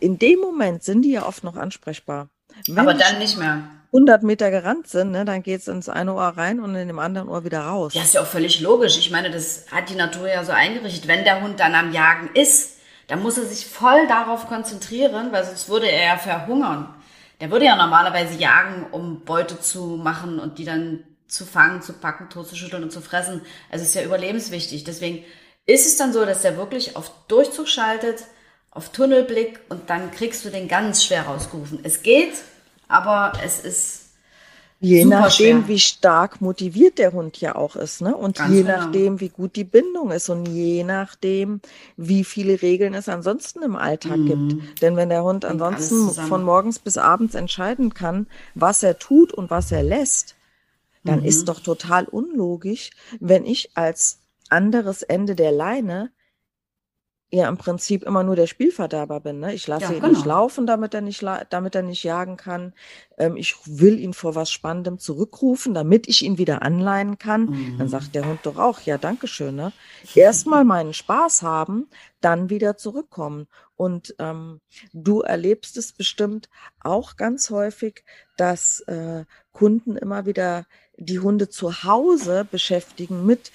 in dem Moment sind die ja oft noch ansprechbar. Wenn Aber dann nicht mehr. 100 Meter gerannt sind, ne, dann geht es ins eine Ohr rein und in dem anderen Ohr wieder raus. Ja, ist ja auch völlig logisch. Ich meine, das hat die Natur ja so eingerichtet. Wenn der Hund dann am Jagen ist, da muss er sich voll darauf konzentrieren, weil sonst würde er ja verhungern. Der würde ja normalerweise jagen, um Beute zu machen und die dann zu fangen, zu packen, totzuschütteln und zu fressen. Also es ist ja überlebenswichtig. Deswegen ist es dann so, dass er wirklich auf Durchzug schaltet, auf Tunnelblick und dann kriegst du den ganz schwer rausgerufen. Es geht, aber es ist Je Super nachdem, schwer. wie stark motiviert der Hund ja auch ist, ne? Und Ganz je genau. nachdem, wie gut die Bindung ist und je nachdem, wie viele Regeln es ansonsten im Alltag mhm. gibt. Denn wenn der Hund ansonsten von morgens bis abends entscheiden kann, was er tut und was er lässt, dann mhm. ist doch total unlogisch, wenn ich als anderes Ende der Leine ja im Prinzip immer nur der Spielverderber bin. Ne? Ich lasse ja, ihn genau. nicht laufen, damit er nicht, damit er nicht jagen kann. Ähm, ich will ihn vor was Spannendem zurückrufen, damit ich ihn wieder anleihen kann. Mhm. Dann sagt der Hund doch auch, ja, danke schön. Ne? Erstmal meinen Spaß haben, dann wieder zurückkommen. Und ähm, du erlebst es bestimmt auch ganz häufig, dass äh, Kunden immer wieder die Hunde zu Hause beschäftigen mit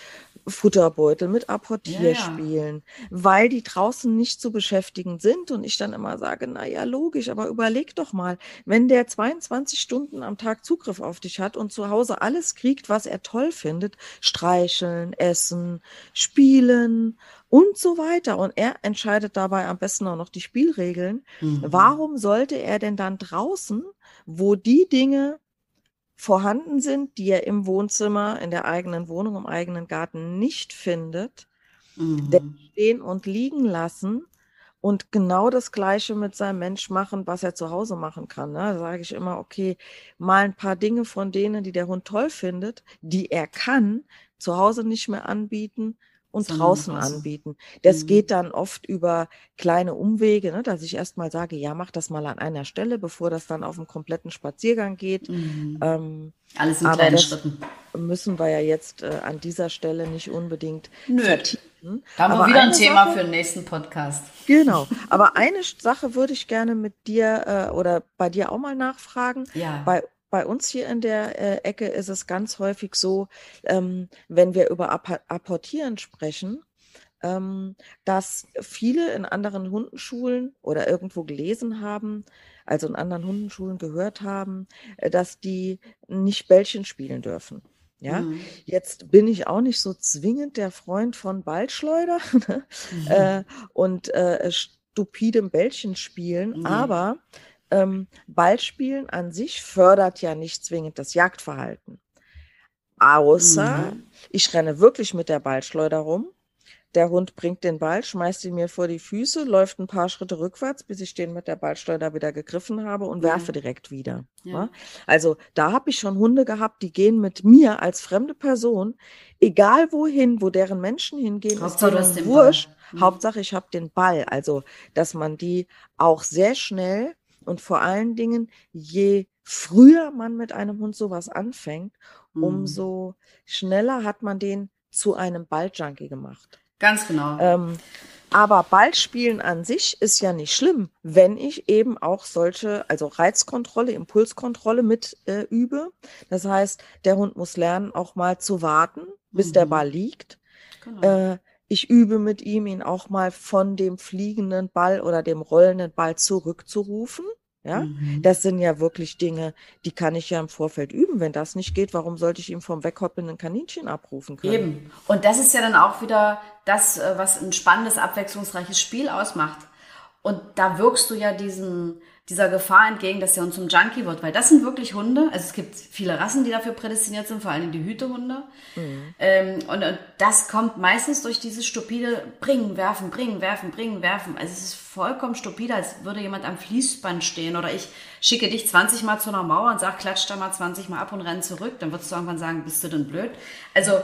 Futterbeutel, mit Apportierspielen, ja, ja. weil die draußen nicht zu beschäftigen sind und ich dann immer sage, na ja, logisch, aber überleg doch mal, wenn der 22 Stunden am Tag Zugriff auf dich hat und zu Hause alles kriegt, was er toll findet, streicheln, essen, spielen und so weiter und er entscheidet dabei am besten auch noch die Spielregeln, mhm. warum sollte er denn dann draußen, wo die Dinge vorhanden sind, die er im Wohnzimmer, in der eigenen Wohnung, im eigenen Garten nicht findet, mhm. stehen und liegen lassen und genau das Gleiche mit seinem Mensch machen, was er zu Hause machen kann. Ne? Da sage ich immer, okay, mal ein paar Dinge von denen, die der Hund toll findet, die er kann, zu Hause nicht mehr anbieten, und Sondern draußen draußen. anbieten. Das mhm. geht dann oft über kleine Umwege, ne, dass ich erstmal sage, ja, mach das mal an einer Stelle, bevor das dann auf einen kompletten Spaziergang geht. Mhm. Ähm, Alles in kleinen Schritten. Müssen wir ja jetzt äh, an dieser Stelle nicht unbedingt Nö. Mhm. Da haben wir wieder ein Thema Sache, für den nächsten Podcast. Genau. Aber eine Sache würde ich gerne mit dir äh, oder bei dir auch mal nachfragen. Ja. Bei, bei uns hier in der äh, Ecke ist es ganz häufig so, ähm, wenn wir über App Apportieren sprechen, ähm, dass viele in anderen Hundenschulen oder irgendwo gelesen haben, also in anderen Hundenschulen gehört haben, äh, dass die nicht Bällchen spielen dürfen. Ja, mhm. jetzt bin ich auch nicht so zwingend der Freund von Ballschleuder ne? mhm. äh, und äh, stupidem Bällchen spielen, mhm. aber ähm, Ballspielen an sich fördert ja nicht zwingend das Jagdverhalten. Außer mhm. ich renne wirklich mit der Ballschleuder rum der Hund bringt den Ball, schmeißt ihn mir vor die Füße, läuft ein paar Schritte rückwärts, bis ich den mit der Ballsteuer wieder gegriffen habe und werfe ja. direkt wieder. Ja. Also da habe ich schon Hunde gehabt, die gehen mit mir als fremde Person, egal wohin, wo deren Menschen hingehen, Hauptsache, ist denen wurscht. Mhm. Hauptsache, ich habe den Ball. Also, dass man die auch sehr schnell und vor allen Dingen, je früher man mit einem Hund sowas anfängt, mhm. umso schneller hat man den zu einem Balljunkie gemacht. Ganz genau. Ähm, aber Ballspielen an sich ist ja nicht schlimm, wenn ich eben auch solche, also Reizkontrolle, Impulskontrolle mit äh, übe. Das heißt, der Hund muss lernen, auch mal zu warten, bis mhm. der Ball liegt. Genau. Äh, ich übe mit ihm, ihn auch mal von dem fliegenden Ball oder dem rollenden Ball zurückzurufen. Ja, mhm. das sind ja wirklich Dinge, die kann ich ja im Vorfeld üben. Wenn das nicht geht, warum sollte ich ihm vom weghoppenden Kaninchen abrufen können? Eben. Und das ist ja dann auch wieder das, äh, was ein spannendes, abwechslungsreiches Spiel ausmacht. Und da wirkst du ja diesen, dieser Gefahr entgegen, dass der Hund zum Junkie wird, weil das sind wirklich Hunde. Also es gibt viele Rassen, die dafür prädestiniert sind, vor allem die Hütehunde. Mhm. Ähm, und, und, das kommt meistens durch dieses stupide Bringen, Werfen, Bringen, Werfen, Bringen, Werfen. Also es ist vollkommen stupide, als würde jemand am Fließband stehen oder ich schicke dich 20 Mal zu einer Mauer und sag, klatsch da mal 20 Mal ab und renn zurück. Dann würdest du irgendwann sagen, bist du denn blöd? Also,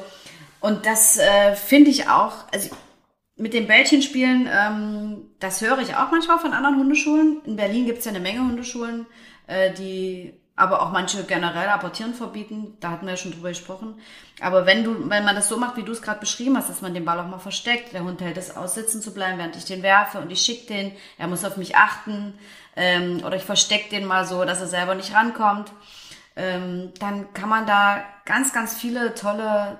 und das äh, finde ich auch, also mit dem Bällchenspielen, ähm, das höre ich auch manchmal von anderen Hundeschulen. In Berlin gibt es ja eine Menge Hundeschulen, äh, die aber auch manche generell Apportieren verbieten. Da hatten wir ja schon drüber gesprochen. Aber wenn du, wenn man das so macht, wie du es gerade beschrieben hast, dass man den Ball auch mal versteckt, der Hund hält es aus, sitzen zu bleiben, während ich den werfe und ich schicke den, er muss auf mich achten, ähm, oder ich verstecke den mal so, dass er selber nicht rankommt, ähm, dann kann man da ganz, ganz viele tolle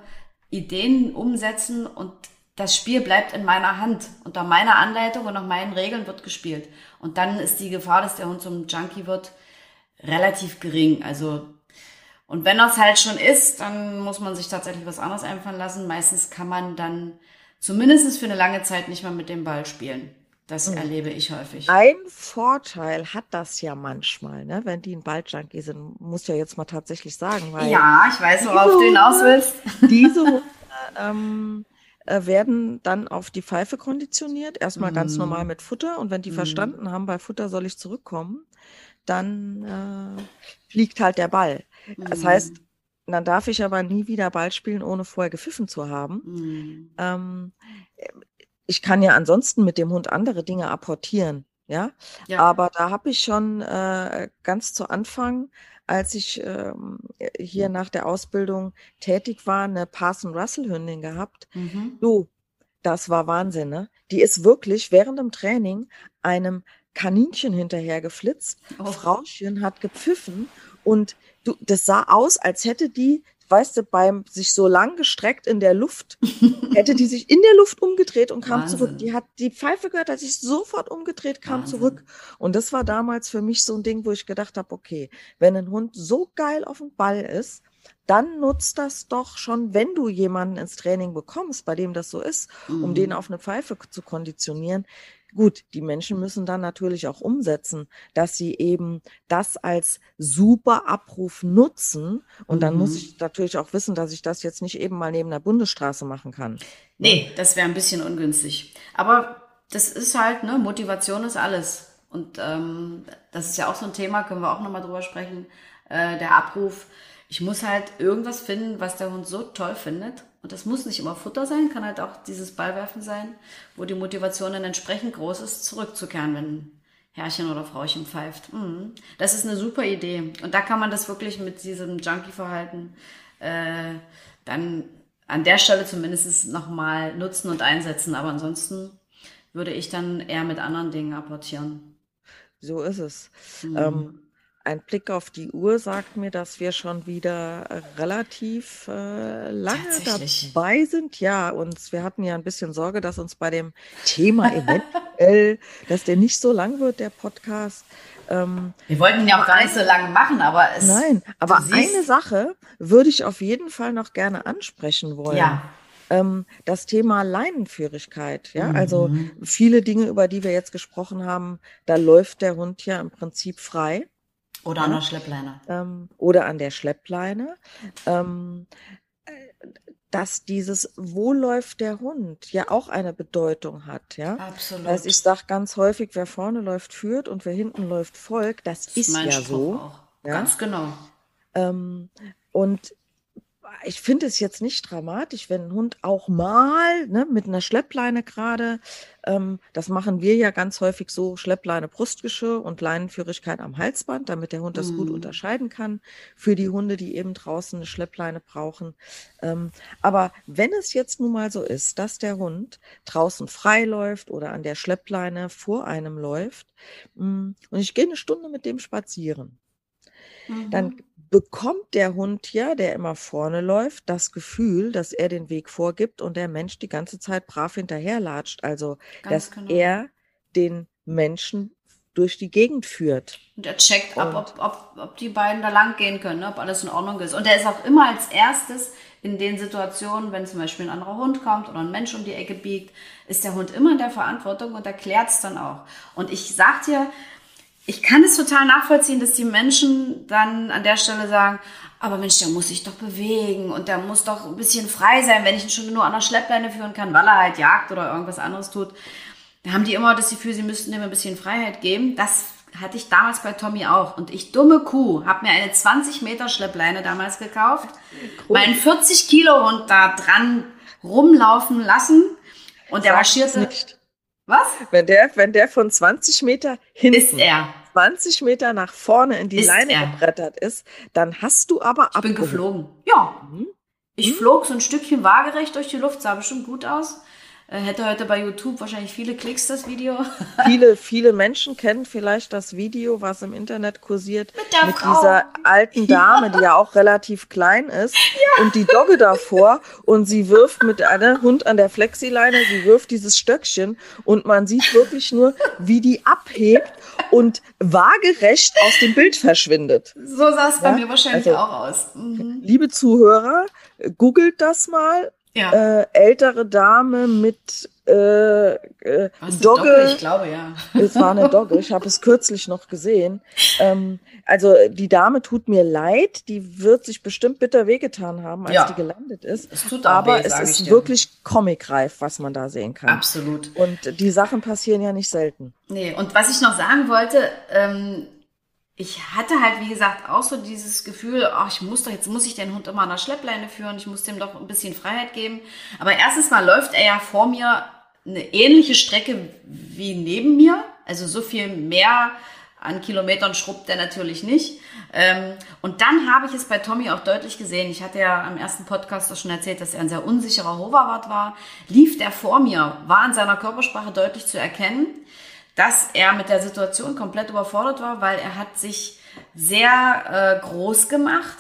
Ideen umsetzen und das Spiel bleibt in meiner Hand. Unter meiner Anleitung und nach meinen Regeln wird gespielt. Und dann ist die Gefahr, dass der Hund zum Junkie wird, relativ gering. Also, und wenn das halt schon ist, dann muss man sich tatsächlich was anderes einfallen lassen. Meistens kann man dann zumindest für eine lange Zeit nicht mehr mit dem Ball spielen. Das mhm. erlebe ich häufig. Ein Vorteil hat das ja manchmal, ne? wenn die ein Balljunkie sind, muss ja jetzt mal tatsächlich sagen. Weil ja, ich weiß, worauf du hinaus willst. Diese Hunde ähm, äh, werden dann auf die Pfeife konditioniert, erstmal mhm. ganz normal mit Futter und wenn die mhm. verstanden haben, bei Futter soll ich zurückkommen, dann äh, fliegt halt der Ball. Mhm. Das heißt, dann darf ich aber nie wieder Ball spielen, ohne vorher gepfiffen zu haben. Mhm. Ähm, ich kann ja ansonsten mit dem Hund andere Dinge apportieren, ja. ja. Aber da habe ich schon äh, ganz zu Anfang als ich ähm, hier nach der Ausbildung tätig war, eine Parson Russell Hündin gehabt. Mhm. Du, das war Wahnsinn, ne? Die ist wirklich während dem Training einem Kaninchen hinterher geflitzt. Oh. Frauchen hat gepfiffen und du, das sah aus, als hätte die weißt du, beim sich so lang gestreckt in der Luft, hätte die sich in der Luft umgedreht und kam Wahnsinn. zurück. Die hat die Pfeife gehört, hat sich sofort umgedreht, kam Wahnsinn. zurück. Und das war damals für mich so ein Ding, wo ich gedacht habe, okay, wenn ein Hund so geil auf dem Ball ist, dann nutzt das doch schon, wenn du jemanden ins Training bekommst, bei dem das so ist, mhm. um den auf eine Pfeife zu konditionieren, Gut, die Menschen müssen dann natürlich auch umsetzen, dass sie eben das als super Abruf nutzen. Und dann mhm. muss ich natürlich auch wissen, dass ich das jetzt nicht eben mal neben der Bundesstraße machen kann. Nee, das wäre ein bisschen ungünstig. Aber das ist halt, ne, Motivation ist alles. Und ähm, das ist ja auch so ein Thema, können wir auch nochmal drüber sprechen, äh, der Abruf. Ich muss halt irgendwas finden, was der Hund so toll findet und das muss nicht immer Futter sein, kann halt auch dieses Ballwerfen sein, wo die Motivation dann entsprechend groß ist, zurückzukehren, wenn Herrchen oder Frauchen pfeift. Mhm. Das ist eine super Idee. Und da kann man das wirklich mit diesem Junkie-Verhalten äh, dann an der Stelle zumindest nochmal nutzen und einsetzen. Aber ansonsten würde ich dann eher mit anderen Dingen apportieren. So ist es. Mhm. Ähm, ein Blick auf die Uhr sagt mir, dass wir schon wieder relativ äh, lange dabei sind. Ja, und wir hatten ja ein bisschen Sorge, dass uns bei dem Thema eventuell, dass der nicht so lang wird, der Podcast. Ähm, wir wollten ihn ja auch gar nicht so lange machen, aber es. Nein, aber eine Sache würde ich auf jeden Fall noch gerne ansprechen wollen. Ja. Ähm, das Thema Leinenführigkeit, ja, mhm. also viele Dinge, über die wir jetzt gesprochen haben, da läuft der Hund ja im Prinzip frei. Oder an der Schleppleine. Ähm, oder an der Schleppleine. Ähm, dass dieses Wo läuft der Hund ja auch eine Bedeutung hat, ja. Absolut. Also ich sage ganz häufig, wer vorne läuft, führt und wer hinten läuft, folgt. Das, das ist, ist ja Spruch so. Auch. Ja? Ganz genau. Ähm, und ich finde es jetzt nicht dramatisch, wenn ein Hund auch mal ne, mit einer Schleppleine gerade, ähm, das machen wir ja ganz häufig so, Schleppleine Brustgeschirr und Leinenführigkeit am Halsband, damit der Hund das mm. gut mhm. unterscheiden kann für die Hunde, die eben draußen eine Schleppleine brauchen. Ähm, aber wenn es jetzt nun mal so ist, dass der Hund draußen frei läuft oder an der Schleppleine vor einem läuft mh, mm, und ich gehe eine Stunde mit dem spazieren, mhm. dann bekommt der Hund ja, der immer vorne läuft, das Gefühl, dass er den Weg vorgibt und der Mensch die ganze Zeit brav hinterherlatscht. Also, Ganz dass genau. er den Menschen durch die Gegend führt. Und er checkt ab, ob, ob, ob die beiden da lang gehen können, ne? ob alles in Ordnung ist. Und er ist auch immer als erstes in den Situationen, wenn zum Beispiel ein anderer Hund kommt oder ein Mensch um die Ecke biegt, ist der Hund immer in der Verantwortung und erklärt es dann auch. Und ich sag dir, ich kann es total nachvollziehen, dass die Menschen dann an der Stelle sagen, aber Mensch, der muss sich doch bewegen und der muss doch ein bisschen frei sein, wenn ich ihn schon nur an der Schleppleine führen kann, weil er halt jagt oder irgendwas anderes tut. Da haben die immer das Gefühl, sie müssten ihm ein bisschen Freiheit geben. Das hatte ich damals bei Tommy auch. Und ich, dumme Kuh, habe mir eine 20 Meter Schleppleine damals gekauft, cool. meinen 40 Kilo Hund da dran rumlaufen lassen und der marschierte. Nicht. Was? Wenn der, wenn der von 20 Meter hinten ist er. 20 Meter nach vorne in die ist Leine er. gebrettert ist, dann hast du aber Ich bin geflogen. Ja. Mhm. Ich hm? flog so ein Stückchen waagerecht durch die Luft, sah bestimmt gut aus. Äh, hätte heute bei YouTube wahrscheinlich viele Klicks, das Video. Viele, viele Menschen kennen vielleicht das Video, was im Internet kursiert, mit, mit dieser alten Dame, die ja auch relativ klein ist, ja. und die Dogge davor und sie wirft mit einem Hund an der Flexileine, sie wirft dieses Stöckchen und man sieht wirklich nur, wie die abhebt und waagerecht aus dem Bild verschwindet. So sah es bei ja? mir wahrscheinlich also, auch aus. Mhm. Liebe Zuhörer, googelt das mal ja. Äh, ältere Dame mit äh, äh, Dogge. Ich glaube, ja. Es war eine Dogge, ich habe es kürzlich noch gesehen. Ähm, also die Dame tut mir leid, die wird sich bestimmt bitter wehgetan haben, als ja. die gelandet ist. Es tut Aber weh, es ist wirklich comicreif, was man da sehen kann. Absolut. Und die Sachen passieren ja nicht selten. Nee, und was ich noch sagen wollte, ähm, ich hatte halt, wie gesagt, auch so dieses Gefühl, ach, ich muss doch, jetzt muss ich den Hund immer an der Schleppleine führen, ich muss dem doch ein bisschen Freiheit geben. Aber erstens mal läuft er ja vor mir eine ähnliche Strecke wie neben mir. Also so viel mehr an Kilometern schrubbt er natürlich nicht. Ähm, und dann habe ich es bei Tommy auch deutlich gesehen. Ich hatte ja am ersten Podcast auch schon erzählt, dass er ein sehr unsicherer Hoverwart war. Lief der vor mir, war an seiner Körpersprache deutlich zu erkennen dass er mit der Situation komplett überfordert war, weil er hat sich sehr äh, groß gemacht,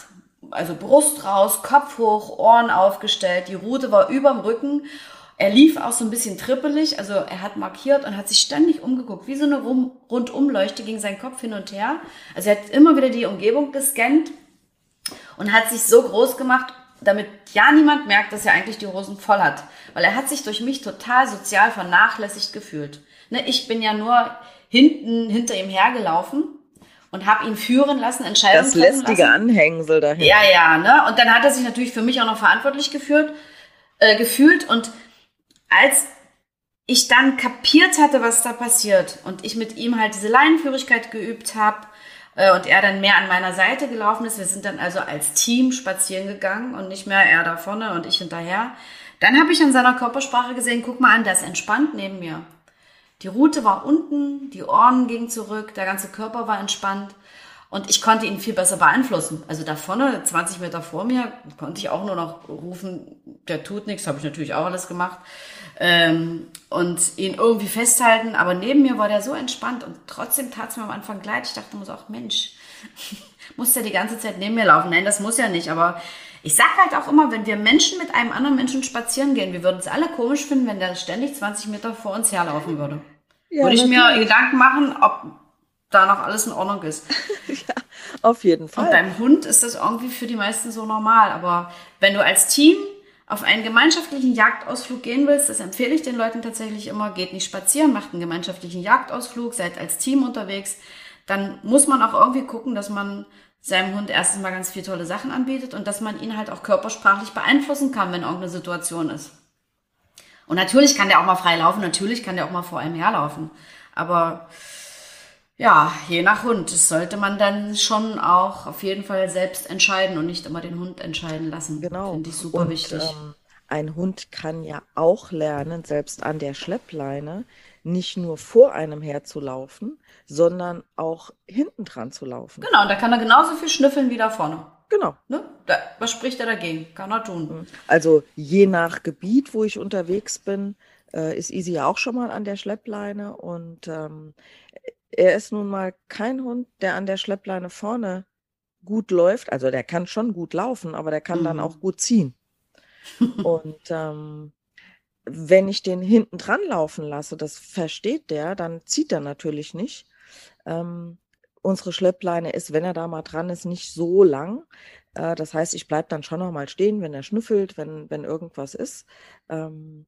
also Brust raus, Kopf hoch, Ohren aufgestellt, die Rute war überm Rücken. Er lief auch so ein bisschen trippelig, also er hat markiert und hat sich ständig umgeguckt, wie so eine Rundumleuchte ging sein Kopf hin und her. Also er hat immer wieder die Umgebung gescannt und hat sich so groß gemacht, damit ja niemand merkt, dass er eigentlich die Hosen voll hat. Weil er hat sich durch mich total sozial vernachlässigt gefühlt. Ne, ich bin ja nur hinten hinter ihm hergelaufen und habe ihn führen lassen, Entscheidungen Das lästige lassen. Anhängsel dahin. Ja, ja, ne? Und dann hat er sich natürlich für mich auch noch verantwortlich geführt, äh, gefühlt. Und als ich dann kapiert hatte, was da passiert und ich mit ihm halt diese Leinenführigkeit geübt habe äh, und er dann mehr an meiner Seite gelaufen ist, wir sind dann also als Team spazieren gegangen und nicht mehr er da vorne und ich hinterher, dann habe ich an seiner Körpersprache gesehen, guck mal an, der ist entspannt neben mir. Die Rute war unten, die Ohren gingen zurück, der ganze Körper war entspannt. Und ich konnte ihn viel besser beeinflussen. Also da vorne, 20 Meter vor mir, konnte ich auch nur noch rufen, der tut nichts, habe ich natürlich auch alles gemacht. Ähm, und ihn irgendwie festhalten. Aber neben mir war der so entspannt und trotzdem tat es mir am Anfang leid. Ich dachte mir so, ach Mensch, muss der die ganze Zeit neben mir laufen? Nein, das muss ja nicht. Aber ich sag halt auch immer, wenn wir Menschen mit einem anderen Menschen spazieren gehen, wir würden es alle komisch finden, wenn der ständig 20 Meter vor uns herlaufen würde. Ja, würde ich natürlich. mir Gedanken machen, ob da noch alles in Ordnung ist. ja, auf jeden Fall. Und beim Hund ist das irgendwie für die meisten so normal. Aber wenn du als Team auf einen gemeinschaftlichen Jagdausflug gehen willst, das empfehle ich den Leuten tatsächlich immer, geht nicht spazieren, macht einen gemeinschaftlichen Jagdausflug, seid als Team unterwegs, dann muss man auch irgendwie gucken, dass man seinem Hund erstens mal ganz viele tolle Sachen anbietet und dass man ihn halt auch körpersprachlich beeinflussen kann, wenn irgendeine Situation ist. Und natürlich kann der auch mal frei laufen, natürlich kann der auch mal vor einem herlaufen. Aber ja, je nach Hund. Das sollte man dann schon auch auf jeden Fall selbst entscheiden und nicht immer den Hund entscheiden lassen. Genau. Finde ich super und, wichtig. Ähm, ein Hund kann ja auch lernen, selbst an der Schleppleine, nicht nur vor einem herzulaufen, sondern auch hinten dran zu laufen. Genau, und da kann er genauso viel schnüffeln wie da vorne. Genau. Ne? Da, was spricht er dagegen? Kann er tun. Mhm. Also je nach Gebiet, wo ich unterwegs bin, äh, ist Easy ja auch schon mal an der Schleppleine und ähm, er ist nun mal kein Hund, der an der Schleppleine vorne gut läuft. Also der kann schon gut laufen, aber der kann mhm. dann auch gut ziehen. und ähm, wenn ich den hinten dran laufen lasse, das versteht der, dann zieht er natürlich nicht. Ähm, unsere Schleppleine ist, wenn er da mal dran ist, nicht so lang. Äh, das heißt, ich bleibe dann schon noch mal stehen, wenn er schnüffelt, wenn, wenn irgendwas ist. Ähm,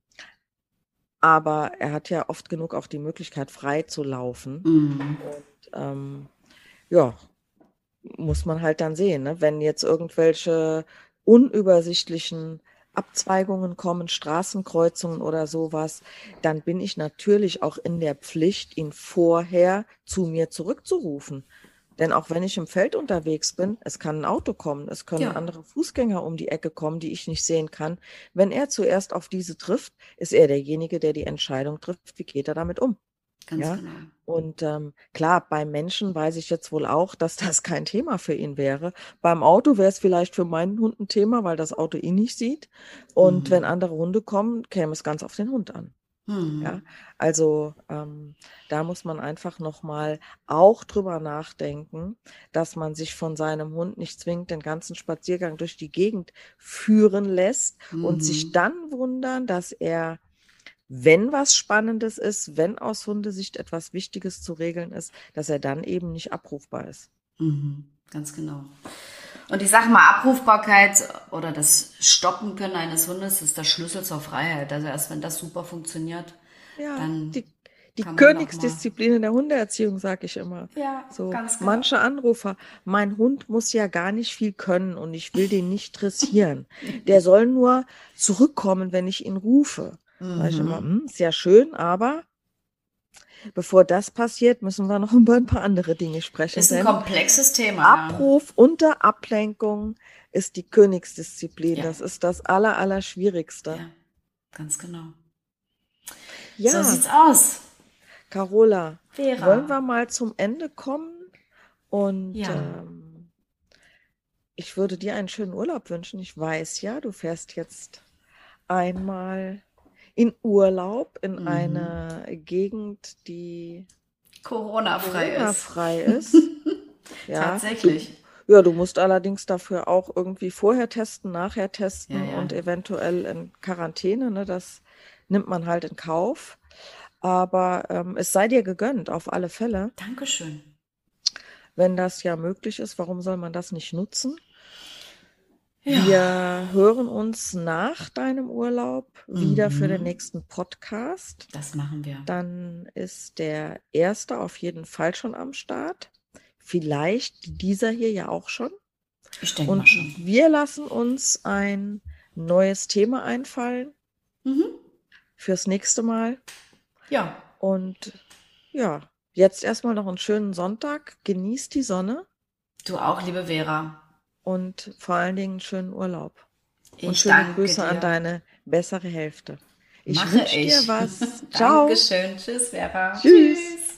aber er hat ja oft genug auch die Möglichkeit, frei zu laufen. Mhm. Und ähm, ja, muss man halt dann sehen. Ne? Wenn jetzt irgendwelche unübersichtlichen Abzweigungen kommen, Straßenkreuzungen oder sowas, dann bin ich natürlich auch in der Pflicht, ihn vorher zu mir zurückzurufen. Denn auch wenn ich im Feld unterwegs bin, es kann ein Auto kommen, es können ja. andere Fußgänger um die Ecke kommen, die ich nicht sehen kann. Wenn er zuerst auf diese trifft, ist er derjenige, der die Entscheidung trifft, wie geht er damit um. Ganz ja? genau. Und ähm, klar, beim Menschen weiß ich jetzt wohl auch, dass das kein Thema für ihn wäre. Beim Auto wäre es vielleicht für meinen Hund ein Thema, weil das Auto ihn nicht sieht. Und mhm. wenn andere Hunde kommen, käme es ganz auf den Hund an. Mhm. Ja, also ähm, da muss man einfach nochmal auch drüber nachdenken, dass man sich von seinem Hund nicht zwingend den ganzen Spaziergang durch die Gegend führen lässt mhm. und sich mhm. dann wundern, dass er wenn was Spannendes ist, wenn aus Hundesicht etwas Wichtiges zu regeln ist, dass er dann eben nicht abrufbar ist. Mhm, ganz genau. Und ich sage mal, Abrufbarkeit oder das Stoppen können eines Hundes ist der Schlüssel zur Freiheit. Also erst wenn das super funktioniert, ja, dann. Die, die Königsdisziplin in der Hundeerziehung, sage ich immer. Ja, so, ganz genau. Manche Anrufer, mein Hund muss ja gar nicht viel können und ich will den nicht dressieren. der soll nur zurückkommen, wenn ich ihn rufe. Mhm. Sag ich immer, hm, ist ja schön, aber bevor das passiert, müssen wir noch über ein paar andere Dinge sprechen. Ist ein komplexes Thema. Abruf ja. unter Ablenkung ist die Königsdisziplin. Ja. Das ist das aller, aller Schwierigste. Ja, ganz genau. Ja. So sieht's aus. Carola, Vera. wollen wir mal zum Ende kommen? Und ja. ähm, ich würde dir einen schönen Urlaub wünschen. Ich weiß ja, du fährst jetzt einmal in Urlaub in mhm. eine Gegend, die Corona-frei Corona ist. Frei ist. ja, Tatsächlich. Ja, du musst allerdings dafür auch irgendwie vorher testen, nachher testen ja, ja. und eventuell in Quarantäne. Ne? Das nimmt man halt in Kauf. Aber ähm, es sei dir gegönnt, auf alle Fälle. Dankeschön. Wenn das ja möglich ist, warum soll man das nicht nutzen? Ja. Wir hören uns nach deinem Urlaub wieder für den mhm. nächsten Podcast. Das machen wir. Dann ist der erste auf jeden Fall schon am Start. Vielleicht dieser hier ja auch schon. Ich denke mal schon. Wir lassen uns ein neues Thema einfallen mhm. fürs nächste Mal. Ja. Und ja, jetzt erstmal noch einen schönen Sonntag. Genießt die Sonne. Du auch, liebe Vera und vor allen Dingen einen schönen Urlaub. Ich und schöne Grüße dir. an deine bessere Hälfte. Ich wünsche dir was. Ciao. Dankeschön. Tschüss, Vera. Tschüss. Tschüss.